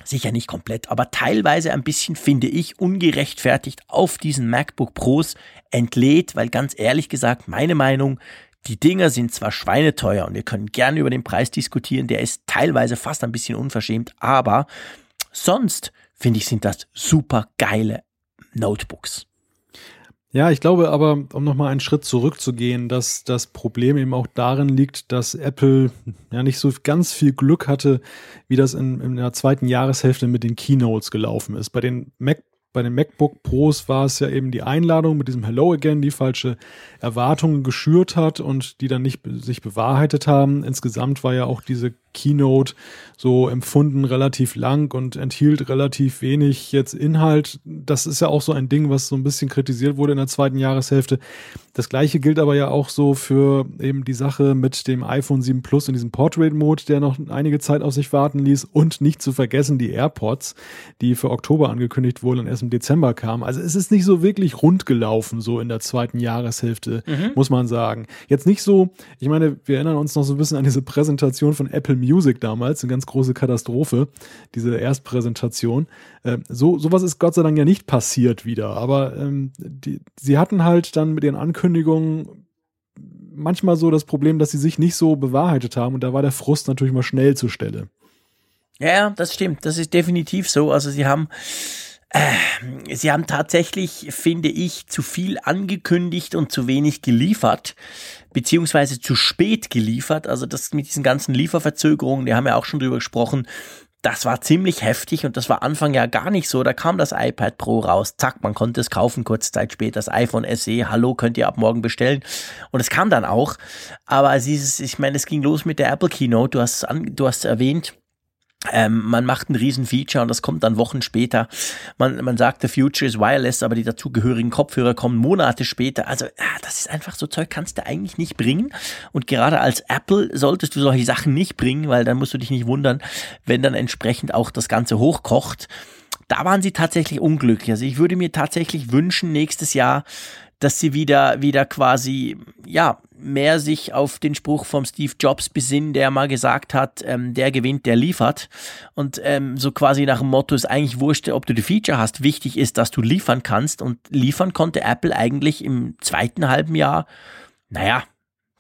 sicher nicht komplett, aber teilweise ein bisschen, finde ich, ungerechtfertigt auf diesen MacBook Pros entlädt, weil ganz ehrlich gesagt, meine Meinung, die Dinger sind zwar schweineteuer und wir können gerne über den Preis diskutieren, der ist teilweise fast ein bisschen unverschämt, aber sonst finde ich, sind das super geile Notebooks. Ja, ich glaube aber, um nochmal einen Schritt zurückzugehen, dass das Problem eben auch darin liegt, dass Apple ja nicht so ganz viel Glück hatte, wie das in, in der zweiten Jahreshälfte mit den Keynotes gelaufen ist. Bei den Mac bei den MacBook Pros war es ja eben die Einladung mit diesem Hello Again, die falsche Erwartungen geschürt hat und die dann nicht sich bewahrheitet haben. Insgesamt war ja auch diese Keynote so empfunden relativ lang und enthielt relativ wenig jetzt Inhalt. Das ist ja auch so ein Ding, was so ein bisschen kritisiert wurde in der zweiten Jahreshälfte. Das gleiche gilt aber ja auch so für eben die Sache mit dem iPhone 7 Plus in diesem Portrait Mode, der noch einige Zeit auf sich warten ließ und nicht zu vergessen die AirPods, die für Oktober angekündigt wurden und erst im Dezember kamen. Also es ist nicht so wirklich rund gelaufen so in der zweiten Jahreshälfte, mhm. muss man sagen. Jetzt nicht so, ich meine, wir erinnern uns noch so ein bisschen an diese Präsentation von Apple Music damals, eine ganz große Katastrophe, diese Erstpräsentation. Ähm, so sowas ist Gott sei Dank ja nicht passiert wieder, aber ähm, die, sie hatten halt dann mit ihren Ankündigungen manchmal so das Problem, dass sie sich nicht so bewahrheitet haben und da war der Frust natürlich mal schnell zur Stelle. Ja, das stimmt, das ist definitiv so. Also sie haben Sie haben tatsächlich, finde ich, zu viel angekündigt und zu wenig geliefert, beziehungsweise zu spät geliefert. Also das mit diesen ganzen Lieferverzögerungen, die haben ja auch schon drüber gesprochen. Das war ziemlich heftig und das war Anfang ja gar nicht so. Da kam das iPad Pro raus, zack, man konnte es kaufen, kurze Zeit später das iPhone SE, hallo, könnt ihr ab morgen bestellen. Und es kam dann auch. Aber es ist, ich meine, es ging los mit der Apple Keynote, du hast es, erwähnt ähm, man macht ein Riesenfeature und das kommt dann Wochen später. Man, man sagt, the future is wireless, aber die dazugehörigen Kopfhörer kommen Monate später. Also, ja, das ist einfach so Zeug, kannst du eigentlich nicht bringen. Und gerade als Apple solltest du solche Sachen nicht bringen, weil dann musst du dich nicht wundern, wenn dann entsprechend auch das Ganze hochkocht. Da waren sie tatsächlich unglücklich. Also ich würde mir tatsächlich wünschen, nächstes Jahr, dass sie wieder, wieder quasi, ja, mehr sich auf den Spruch vom Steve Jobs besinnen, der mal gesagt hat, ähm, der gewinnt, der liefert. Und ähm, so quasi nach dem Motto ist eigentlich wurscht, ob du die Feature hast. Wichtig ist, dass du liefern kannst. Und liefern konnte Apple eigentlich im zweiten halben Jahr, naja,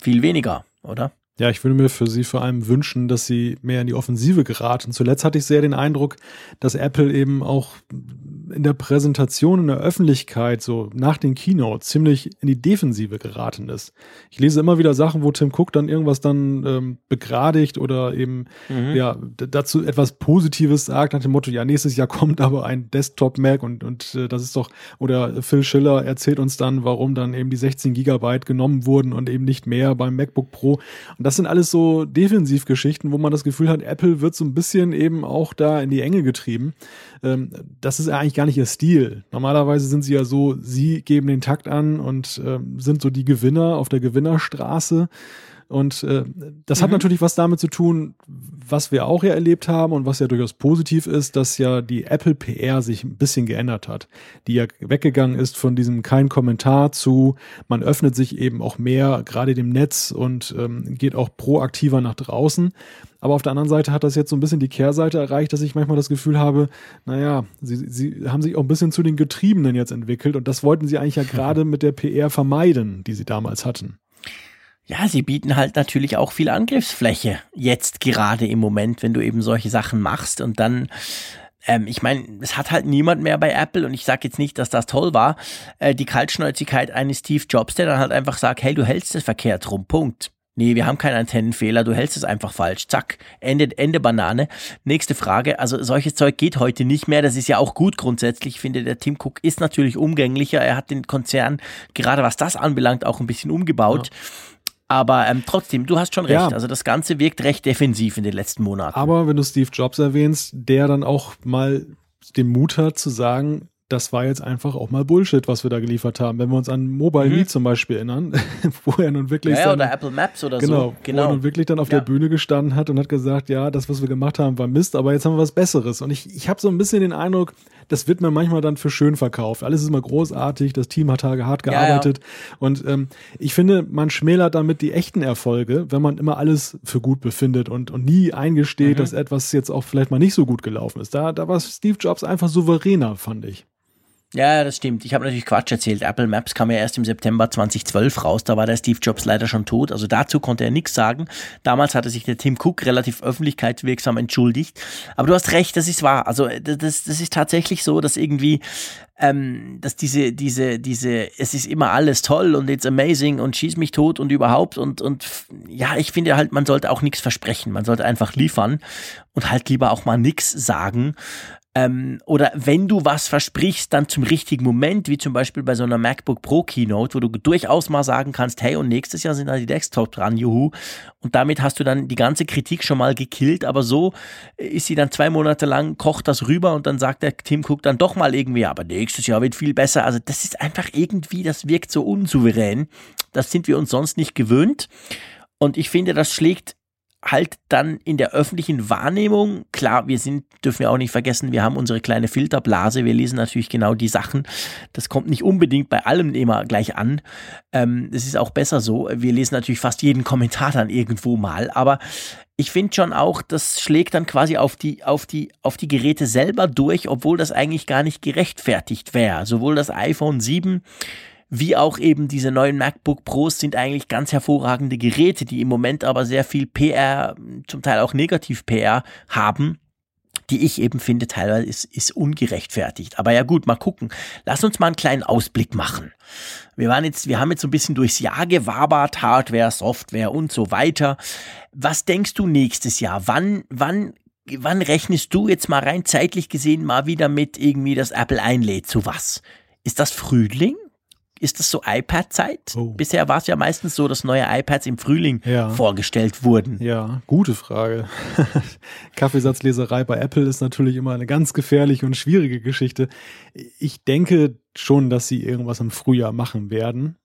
viel weniger, oder? Ja, ich würde mir für sie vor allem wünschen, dass sie mehr in die Offensive geraten. Zuletzt hatte ich sehr den Eindruck, dass Apple eben auch in der Präsentation in der Öffentlichkeit, so nach den Keynotes, ziemlich in die Defensive geraten ist. Ich lese immer wieder Sachen, wo Tim Cook dann irgendwas dann ähm, begradigt oder eben mhm. ja dazu etwas Positives sagt, nach dem Motto, ja, nächstes Jahr kommt aber ein Desktop-Mac und, und äh, das ist doch, oder Phil Schiller erzählt uns dann, warum dann eben die 16 Gigabyte genommen wurden und eben nicht mehr beim MacBook Pro. Und das sind alles so Defensivgeschichten, wo man das Gefühl hat, Apple wird so ein bisschen eben auch da in die Enge getrieben. Ähm, das ist eigentlich gar nicht ihr Stil. Normalerweise sind sie ja so, sie geben den Takt an und ähm, sind so die Gewinner auf der Gewinnerstraße. Und äh, das mhm. hat natürlich was damit zu tun, was wir auch ja erlebt haben und was ja durchaus positiv ist, dass ja die Apple PR sich ein bisschen geändert hat. Die ja weggegangen ist von diesem kein Kommentar zu, man öffnet sich eben auch mehr, gerade dem Netz und ähm, geht auch proaktiver nach draußen. Aber auf der anderen Seite hat das jetzt so ein bisschen die Kehrseite erreicht, dass ich manchmal das Gefühl habe, naja, sie, sie haben sich auch ein bisschen zu den Getriebenen jetzt entwickelt und das wollten sie eigentlich ja gerade mit der PR vermeiden, die sie damals hatten. Ja, sie bieten halt natürlich auch viel Angriffsfläche jetzt gerade im Moment, wenn du eben solche Sachen machst und dann ähm, ich meine, es hat halt niemand mehr bei Apple und ich sage jetzt nicht, dass das toll war, äh, die Kaltschnäuzigkeit eines Steve Jobs, der dann halt einfach sagt, hey, du hältst es verkehrt rum, Punkt. Nee, wir haben keinen Antennenfehler, du hältst es einfach falsch. Zack, Ende, Ende Banane. Nächste Frage. Also solches Zeug geht heute nicht mehr. Das ist ja auch gut grundsätzlich. Ich finde, der Tim Cook ist natürlich umgänglicher. Er hat den Konzern, gerade was das anbelangt, auch ein bisschen umgebaut. Ja. Aber ähm, trotzdem, du hast schon recht. Ja. Also das Ganze wirkt recht defensiv in den letzten Monaten. Aber wenn du Steve Jobs erwähnst, der dann auch mal den Mut hat zu sagen, das war jetzt einfach auch mal Bullshit, was wir da geliefert haben. Wenn wir uns an Mobile mhm. Me zum Beispiel erinnern, wo er nun wirklich. Ja, dann, oder Apple Maps oder genau, so. Genau. Wo er nun wirklich dann auf ja. der Bühne gestanden hat und hat gesagt, ja, das, was wir gemacht haben, war Mist, aber jetzt haben wir was Besseres. Und ich, ich habe so ein bisschen den Eindruck, das wird mir manchmal dann für schön verkauft. Alles ist immer großartig, das Team hat Tage hart gearbeitet. Ja, ja. Und ähm, ich finde, man schmälert damit die echten Erfolge, wenn man immer alles für gut befindet und, und nie eingesteht, mhm. dass etwas jetzt auch vielleicht mal nicht so gut gelaufen ist. Da, da war Steve Jobs einfach souveräner, fand ich. Ja, das stimmt. Ich habe natürlich Quatsch erzählt. Apple Maps kam ja erst im September 2012 raus. Da war der Steve Jobs leider schon tot. Also dazu konnte er nichts sagen. Damals hatte sich der Tim Cook relativ öffentlichkeitswirksam entschuldigt. Aber du hast recht, das ist wahr. Also das, das ist tatsächlich so, dass irgendwie ähm, dass diese, diese, diese, es ist immer alles toll und it's amazing und schieß mich tot und überhaupt und, und ja, ich finde halt, man sollte auch nichts versprechen. Man sollte einfach liefern und halt lieber auch mal nichts sagen. Ähm, oder wenn du was versprichst, dann zum richtigen Moment, wie zum Beispiel bei so einer MacBook Pro Keynote, wo du durchaus mal sagen kannst, hey, und nächstes Jahr sind da die Desktop dran, juhu. Und damit hast du dann die ganze Kritik schon mal gekillt, aber so ist sie dann zwei Monate lang, kocht das rüber und dann sagt der Tim Cook dann doch mal irgendwie, aber nächstes Jahr wird viel besser. Also das ist einfach irgendwie, das wirkt so unsouverän. Das sind wir uns sonst nicht gewöhnt. Und ich finde, das schlägt halt dann in der öffentlichen Wahrnehmung, klar, wir sind, dürfen wir auch nicht vergessen, wir haben unsere kleine Filterblase, wir lesen natürlich genau die Sachen. Das kommt nicht unbedingt bei allem immer gleich an. Ähm, es ist auch besser so. Wir lesen natürlich fast jeden Kommentar dann irgendwo mal, aber ich finde schon auch, das schlägt dann quasi auf die, auf die, auf die Geräte selber durch, obwohl das eigentlich gar nicht gerechtfertigt wäre. Sowohl das iPhone 7 wie auch eben diese neuen MacBook Pros sind eigentlich ganz hervorragende Geräte, die im Moment aber sehr viel PR, zum Teil auch negativ PR haben die ich eben finde, teilweise ist, ist ungerechtfertigt. Aber ja gut, mal gucken. Lass uns mal einen kleinen Ausblick machen. Wir waren jetzt, wir haben jetzt so ein bisschen durchs Jahr gewabert, Hardware, Software und so weiter. Was denkst du nächstes Jahr? Wann, wann, wann rechnest du jetzt mal rein zeitlich gesehen mal wieder mit irgendwie, dass Apple einlädt zu was? Ist das Frühling? Ist das so iPad-Zeit? Oh. Bisher war es ja meistens so, dass neue iPads im Frühling ja. vorgestellt wurden. Ja, gute Frage. Kaffeesatzleserei bei Apple ist natürlich immer eine ganz gefährliche und schwierige Geschichte. Ich denke schon, dass sie irgendwas im Frühjahr machen werden.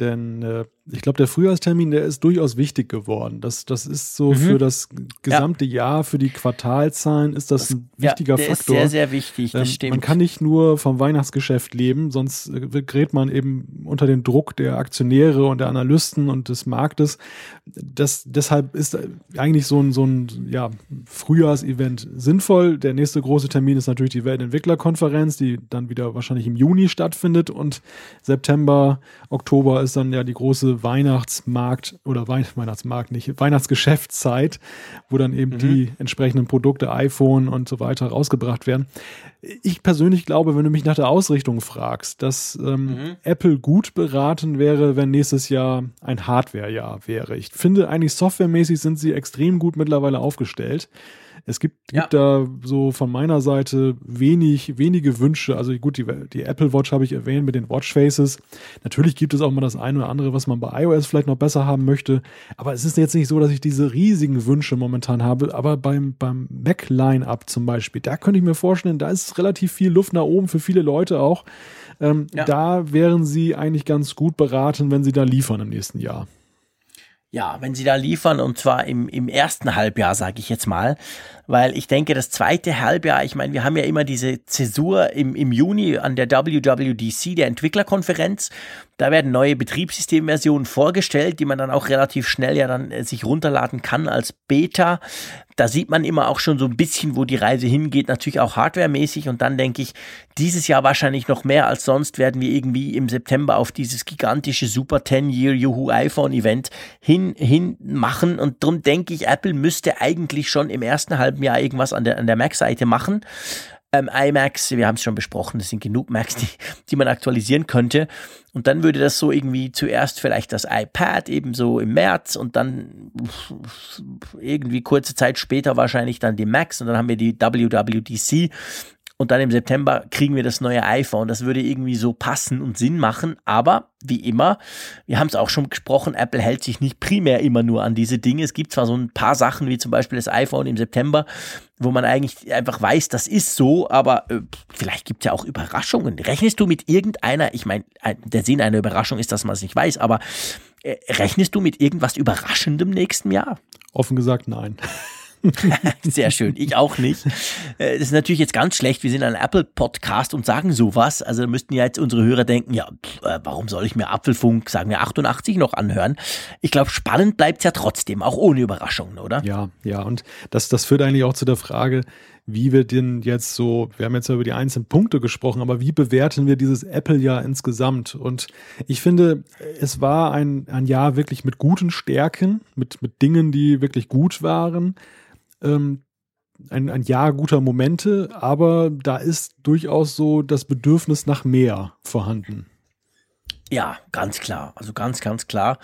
Denn äh, ich glaube, der Frühjahrstermin, der ist durchaus wichtig geworden. Das, das ist so mhm. für das gesamte ja. Jahr, für die Quartalzahlen ist das, das ein wichtiger ja, der Faktor. Ist sehr, sehr wichtig, das ähm, stimmt. Man kann nicht nur vom Weihnachtsgeschäft leben, sonst äh, gerät man eben unter den Druck der Aktionäre und der Analysten und des Marktes. Das, deshalb ist eigentlich so ein, so ein ja, Frühjahrsevent sinnvoll. Der nächste große Termin ist natürlich die Weltentwicklerkonferenz, die dann wieder wahrscheinlich im Juni stattfindet und September, Oktober ist dann ja die große Weihnachtsmarkt oder Wein Weihnachtsmarkt nicht, Weihnachtsgeschäftszeit, wo dann eben mhm. die entsprechenden Produkte, iPhone und so weiter rausgebracht werden. Ich persönlich glaube, wenn du mich nach der Ausrichtung fragst, dass ähm, mhm. Apple gut beraten wäre, wenn nächstes Jahr ein Hardware-Jahr wäre. Ich finde eigentlich softwaremäßig sind sie extrem gut mittlerweile aufgestellt. Es gibt, ja. gibt da so von meiner Seite wenig, wenige Wünsche. Also gut, die, die Apple Watch habe ich erwähnt mit den Watch Faces. Natürlich gibt es auch mal das eine oder andere, was man bei iOS vielleicht noch besser haben möchte. Aber es ist jetzt nicht so, dass ich diese riesigen Wünsche momentan habe. Aber beim, beim Mac Line-Up zum Beispiel, da könnte ich mir vorstellen, da ist relativ viel Luft nach oben für viele Leute auch. Ähm, ja. Da wären sie eigentlich ganz gut beraten, wenn sie da liefern im nächsten Jahr. Ja, wenn sie da liefern und zwar im, im ersten Halbjahr, sage ich jetzt mal, weil ich denke, das zweite Halbjahr, ich meine, wir haben ja immer diese Zäsur im, im Juni an der WWDC, der Entwicklerkonferenz. Da werden neue Betriebssystemversionen vorgestellt, die man dann auch relativ schnell ja dann äh, sich runterladen kann als Beta da sieht man immer auch schon so ein bisschen, wo die Reise hingeht, natürlich auch hardwaremäßig. Und dann denke ich, dieses Jahr wahrscheinlich noch mehr als sonst werden wir irgendwie im September auf dieses gigantische Super 10-Year Yahoo iPhone Event hin, hin machen. Und darum denke ich, Apple müsste eigentlich schon im ersten halben Jahr irgendwas an der, an der Mac-Seite machen ähm, iMacs, wir haben es schon besprochen, das sind genug Macs, die, die man aktualisieren könnte. Und dann würde das so irgendwie zuerst vielleicht das iPad eben so im März und dann irgendwie kurze Zeit später wahrscheinlich dann die Macs und dann haben wir die WWDC und dann im September kriegen wir das neue iPhone. Das würde irgendwie so passen und Sinn machen. Aber wie immer, wir haben es auch schon gesprochen, Apple hält sich nicht primär immer nur an diese Dinge. Es gibt zwar so ein paar Sachen wie zum Beispiel das iPhone im September, wo man eigentlich einfach weiß, das ist so, aber äh, vielleicht gibt es ja auch Überraschungen. Rechnest du mit irgendeiner, ich meine, der Sinn einer Überraschung ist, dass man es nicht weiß, aber äh, rechnest du mit irgendwas Überraschendem nächsten Jahr? Offen gesagt, nein. Sehr schön. Ich auch nicht. Äh, das ist natürlich jetzt ganz schlecht. Wir sind ein Apple-Podcast und sagen sowas. Also müssten ja jetzt unsere Hörer denken, ja, äh, warum soll ich mir Apfelfunk, sagen wir 88 noch anhören? Ich glaube, spannend bleibt es ja trotzdem, auch ohne Überraschungen, oder? Ja, ja. Und das, das führt eigentlich auch zu der Frage, wie wir denn jetzt so, wir haben jetzt ja über die einzelnen Punkte gesprochen, aber wie bewerten wir dieses Apple-Jahr insgesamt? Und ich finde, es war ein, ein Jahr wirklich mit guten Stärken, mit, mit Dingen, die wirklich gut waren ähm, ein, ein Jahr guter Momente, aber da ist durchaus so das Bedürfnis nach mehr vorhanden. Ja, ganz klar. Also ganz, ganz klar.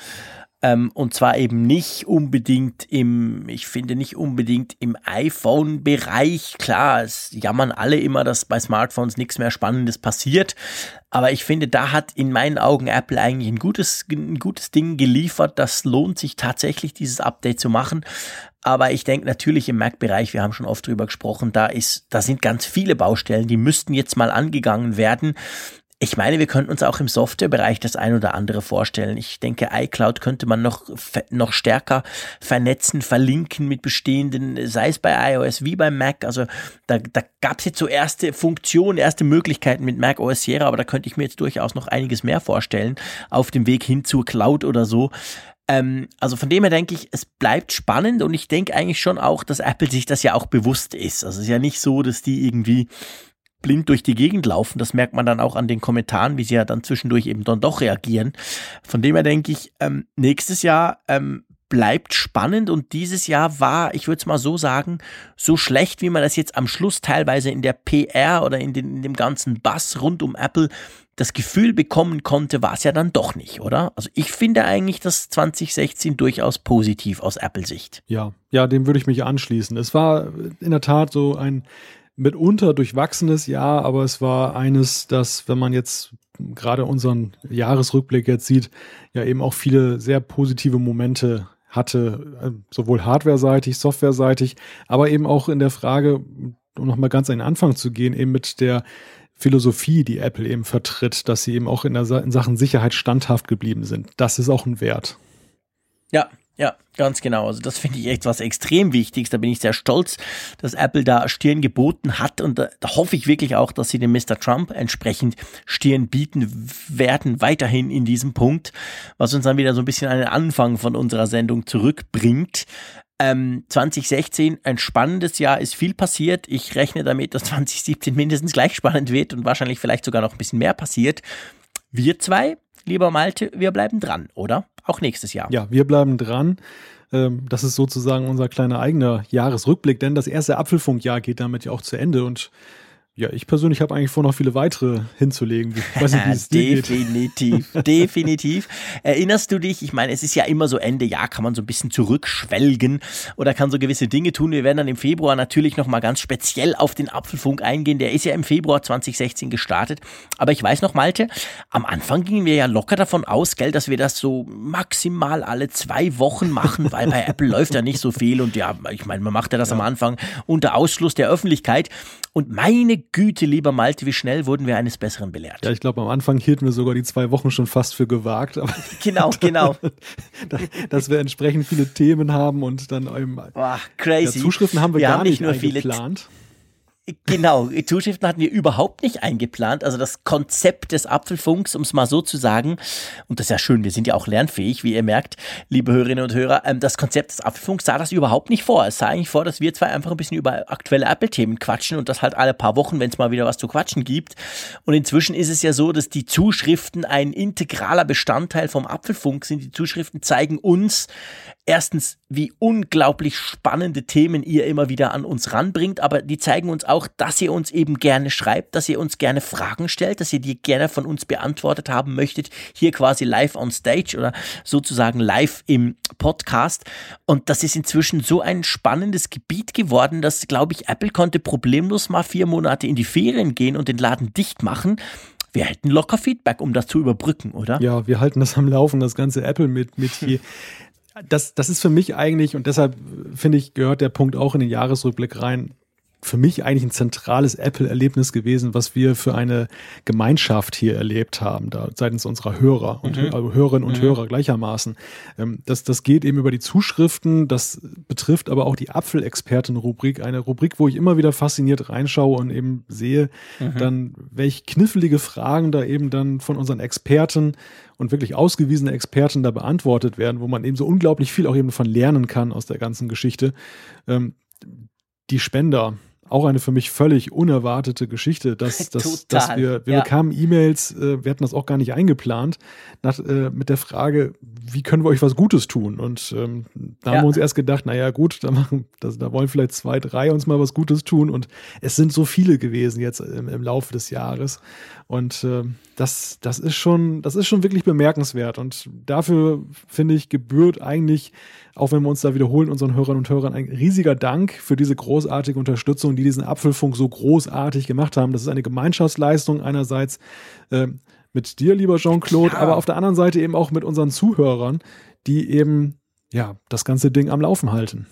Ähm, und zwar eben nicht unbedingt im, ich finde nicht unbedingt im iPhone-Bereich. Klar, es jammern alle immer, dass bei Smartphones nichts mehr Spannendes passiert. Aber ich finde, da hat in meinen Augen Apple eigentlich ein gutes, ein gutes Ding geliefert. Das lohnt sich tatsächlich, dieses Update zu machen. Aber ich denke natürlich im Mac-Bereich, wir haben schon oft drüber gesprochen, da ist, da sind ganz viele Baustellen, die müssten jetzt mal angegangen werden. Ich meine, wir könnten uns auch im Softwarebereich das ein oder andere vorstellen. Ich denke, iCloud könnte man noch, noch stärker vernetzen, verlinken mit bestehenden, sei es bei iOS wie beim Mac. Also da, da gab es jetzt so erste Funktionen, erste Möglichkeiten mit Mac OS Sierra, aber da könnte ich mir jetzt durchaus noch einiges mehr vorstellen auf dem Weg hin zur Cloud oder so. Ähm, also von dem her denke ich, es bleibt spannend und ich denke eigentlich schon auch, dass Apple sich das ja auch bewusst ist. Also es ist ja nicht so, dass die irgendwie blind durch die Gegend laufen. Das merkt man dann auch an den Kommentaren, wie sie ja dann zwischendurch eben dann doch reagieren. Von dem her denke ich, ähm, nächstes Jahr ähm, bleibt spannend und dieses Jahr war, ich würde es mal so sagen, so schlecht, wie man das jetzt am Schluss teilweise in der PR oder in, den, in dem ganzen Bass rund um Apple das Gefühl bekommen konnte, war es ja dann doch nicht, oder? Also ich finde eigentlich das 2016 durchaus positiv aus Apple-Sicht. Ja, ja, dem würde ich mich anschließen. Es war in der Tat so ein mitunter durchwachsenes Jahr, aber es war eines, das, wenn man jetzt gerade unseren Jahresrückblick jetzt sieht, ja eben auch viele sehr positive Momente hatte, äh, sowohl hardware-seitig, software-seitig, aber eben auch in der Frage, um nochmal ganz an den Anfang zu gehen, eben mit der Philosophie, die Apple eben vertritt, dass sie eben auch in, der, in Sachen Sicherheit standhaft geblieben sind. Das ist auch ein Wert. Ja, ja, ganz genau. Also das finde ich echt was extrem Wichtiges. Da bin ich sehr stolz, dass Apple da Stirn geboten hat und da, da, hoffe ich wirklich auch, dass sie dem Mr. Trump entsprechend Stirn bieten werden, weiterhin in diesem Punkt, was uns dann wieder so ein bisschen an den Anfang von unserer Sendung zurückbringt. Ähm, 2016, ein spannendes Jahr, ist viel passiert. Ich rechne damit, dass 2017 mindestens gleich spannend wird und wahrscheinlich vielleicht sogar noch ein bisschen mehr passiert. Wir zwei, lieber Malte, wir bleiben dran, oder? Auch nächstes Jahr. Ja, wir bleiben dran. Ähm, das ist sozusagen unser kleiner eigener Jahresrückblick, denn das erste Apfelfunkjahr geht damit ja auch zu Ende und ja, ich persönlich habe eigentlich vor, noch viele weitere hinzulegen. Ich weiß nicht, wie es Definitiv, definitiv. Erinnerst du dich? Ich meine, es ist ja immer so Ende Jahr, kann man so ein bisschen zurückschwelgen oder kann so gewisse Dinge tun. Wir werden dann im Februar natürlich nochmal ganz speziell auf den Apfelfunk eingehen. Der ist ja im Februar 2016 gestartet. Aber ich weiß noch, Malte, am Anfang gingen wir ja locker davon aus, gell, dass wir das so maximal alle zwei Wochen machen, weil bei Apple läuft ja nicht so viel und ja, ich meine, man macht ja das ja. am Anfang unter Ausschluss der Öffentlichkeit. Und meine Güte, lieber Malte, wie schnell wurden wir eines Besseren belehrt. Ja, ich glaube, am Anfang hielten wir sogar die zwei Wochen schon fast für gewagt. Aber genau, genau. dass wir entsprechend viele Themen haben und dann eben Boah, crazy. Ja, Zuschriften haben wir, wir gar haben nicht, nicht nur. Viele Genau, Zuschriften hatten wir überhaupt nicht eingeplant. Also das Konzept des Apfelfunks, um es mal so zu sagen, und das ist ja schön, wir sind ja auch lernfähig, wie ihr merkt, liebe Hörerinnen und Hörer, ähm, das Konzept des Apfelfunks sah das überhaupt nicht vor. Es sah eigentlich vor, dass wir zwei einfach ein bisschen über aktuelle Apple-Themen quatschen und das halt alle paar Wochen, wenn es mal wieder was zu quatschen gibt. Und inzwischen ist es ja so, dass die Zuschriften ein integraler Bestandteil vom Apfelfunk sind. Die Zuschriften zeigen uns erstens, wie unglaublich spannende Themen ihr immer wieder an uns ranbringt, aber die zeigen uns auch, dass ihr uns eben gerne schreibt, dass ihr uns gerne Fragen stellt, dass ihr die gerne von uns beantwortet haben möchtet, hier quasi live on stage oder sozusagen live im Podcast. Und das ist inzwischen so ein spannendes Gebiet geworden, dass, glaube ich, Apple konnte problemlos mal vier Monate in die Ferien gehen und den Laden dicht machen wir hätten locker Feedback, um das zu überbrücken, oder? Ja, wir halten das am Laufen, das ganze Apple mit, mit hier. das, das ist für mich eigentlich, und deshalb finde ich, gehört der Punkt auch in den Jahresrückblick rein, für mich eigentlich ein zentrales Apple-Erlebnis gewesen, was wir für eine Gemeinschaft hier erlebt haben, da seitens unserer Hörer und mhm. also Hörerinnen und mhm. Hörer gleichermaßen. Ähm, das, das geht eben über die Zuschriften, das betrifft aber auch die Apfelexperten-Rubrik, eine Rubrik, wo ich immer wieder fasziniert reinschaue und eben sehe, mhm. dann welch knifflige Fragen da eben dann von unseren Experten und wirklich ausgewiesene Experten da beantwortet werden, wo man eben so unglaublich viel auch eben von lernen kann aus der ganzen Geschichte. Ähm, die Spender, auch eine für mich völlig unerwartete Geschichte, dass, dass, dass wir, wir ja. bekamen E-Mails, äh, wir hatten das auch gar nicht eingeplant, nach, äh, mit der Frage, wie können wir euch was Gutes tun? Und ähm, da ja. haben wir uns erst gedacht, naja gut, da, machen, das, da wollen vielleicht zwei, drei uns mal was Gutes tun. Und es sind so viele gewesen jetzt im, im Laufe des Jahres. Und äh, das, das ist schon, das ist schon wirklich bemerkenswert. Und dafür, finde ich, gebührt eigentlich auch wenn wir uns da wiederholen, unseren Hörern und Hörern ein riesiger Dank für diese großartige Unterstützung, die diesen Apfelfunk so großartig gemacht haben. Das ist eine Gemeinschaftsleistung einerseits äh, mit dir, lieber Jean-Claude, ja. aber auf der anderen Seite eben auch mit unseren Zuhörern, die eben ja das ganze Ding am Laufen halten.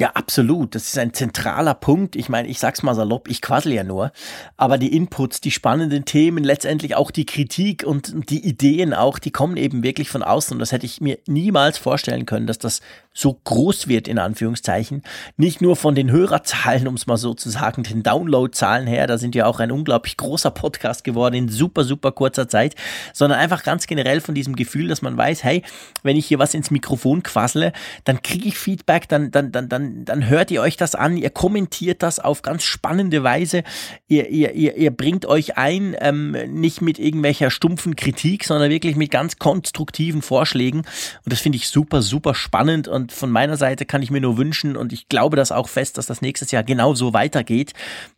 Ja, absolut. Das ist ein zentraler Punkt. Ich meine, ich sag's mal salopp, ich quassel ja nur. Aber die Inputs, die spannenden Themen, letztendlich auch die Kritik und die Ideen auch, die kommen eben wirklich von außen. Und das hätte ich mir niemals vorstellen können, dass das so groß wird, in Anführungszeichen. Nicht nur von den Hörerzahlen, um es mal so zu sagen, den Downloadzahlen her. Da sind ja auch ein unglaublich großer Podcast geworden in super, super kurzer Zeit, sondern einfach ganz generell von diesem Gefühl, dass man weiß, hey, wenn ich hier was ins Mikrofon quassle, dann kriege ich Feedback, dann, dann, dann, dann dann, hört ihr euch das an, ihr kommentiert das auf ganz spannende Weise, ihr, ihr, ihr, ihr bringt euch ein, ähm, nicht mit irgendwelcher stumpfen Kritik, sondern wirklich mit ganz konstruktiven Vorschlägen. Und das finde ich super, super spannend. Und von meiner Seite kann ich mir nur wünschen, und ich glaube das auch fest, dass das nächstes Jahr genauso weitergeht.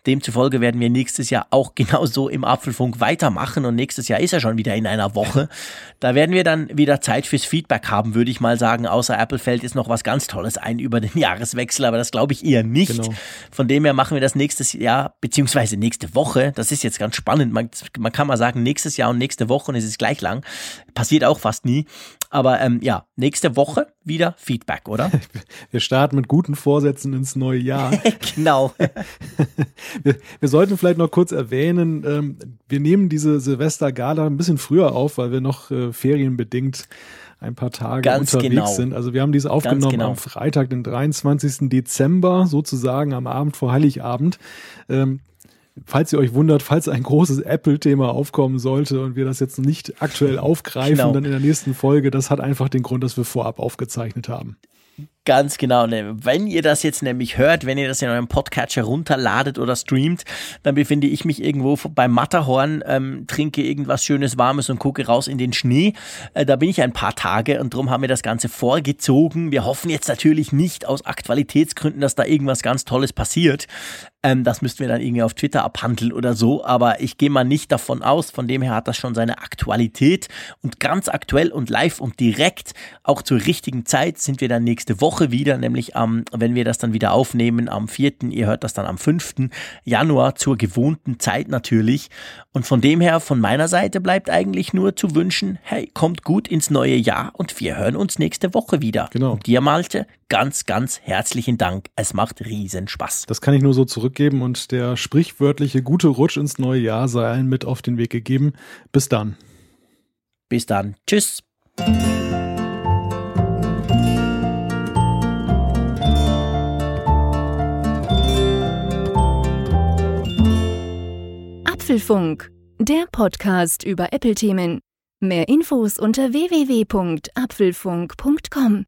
Demzufolge werden wir nächstes Jahr auch genauso im Apfelfunk weitermachen. Und nächstes Jahr ist ja schon wieder in einer Woche. Da werden wir dann wieder Zeit fürs Feedback haben, würde ich mal sagen. Außer Apple fällt jetzt noch was ganz Tolles ein über den Jahreswechsel. Jahreswechsel, aber das glaube ich eher nicht. Genau. Von dem her machen wir das nächstes Jahr, beziehungsweise nächste Woche. Das ist jetzt ganz spannend. Man, man kann mal sagen, nächstes Jahr und nächste Woche und es ist gleich lang. Passiert auch fast nie. Aber ähm, ja, nächste Woche wieder Feedback, oder? Wir starten mit guten Vorsätzen ins neue Jahr. genau. wir, wir, sollten vielleicht noch kurz erwähnen, ähm, wir nehmen diese Silvester-Gala ein bisschen früher auf, weil wir noch äh, ferienbedingt ein paar Tage Ganz unterwegs genau. sind. Also wir haben diese aufgenommen genau. am Freitag, den 23. Dezember, sozusagen am Abend vor Heiligabend. Ähm, falls ihr euch wundert, falls ein großes Apple-Thema aufkommen sollte und wir das jetzt nicht aktuell aufgreifen, genau. dann in der nächsten Folge, das hat einfach den Grund, dass wir vorab aufgezeichnet haben. Ganz genau. Ne? Wenn ihr das jetzt nämlich hört, wenn ihr das in eurem Podcatcher runterladet oder streamt, dann befinde ich mich irgendwo beim Matterhorn, ähm, trinke irgendwas Schönes, Warmes und gucke raus in den Schnee. Äh, da bin ich ein paar Tage und darum haben wir das Ganze vorgezogen. Wir hoffen jetzt natürlich nicht aus Aktualitätsgründen, dass da irgendwas ganz Tolles passiert. Ähm, das müssten wir dann irgendwie auf Twitter abhandeln oder so, aber ich gehe mal nicht davon aus. Von dem her hat das schon seine Aktualität und ganz aktuell und live und direkt, auch zur richtigen Zeit, sind wir dann nächste Woche wieder, nämlich am, wenn wir das dann wieder aufnehmen, am 4., ihr hört das dann am 5. Januar zur gewohnten Zeit natürlich. Und von dem her, von meiner Seite bleibt eigentlich nur zu wünschen, hey, kommt gut ins neue Jahr und wir hören uns nächste Woche wieder. Genau. Und dir, Malte, ganz, ganz herzlichen Dank. Es macht riesen Spaß. Das kann ich nur so zurückgeben und der sprichwörtliche gute Rutsch ins neue Jahr sei allen mit auf den Weg gegeben. Bis dann. Bis dann. Tschüss. Apfelfunk, der Podcast über Apple-Themen. Mehr Infos unter www.apfelfunk.com.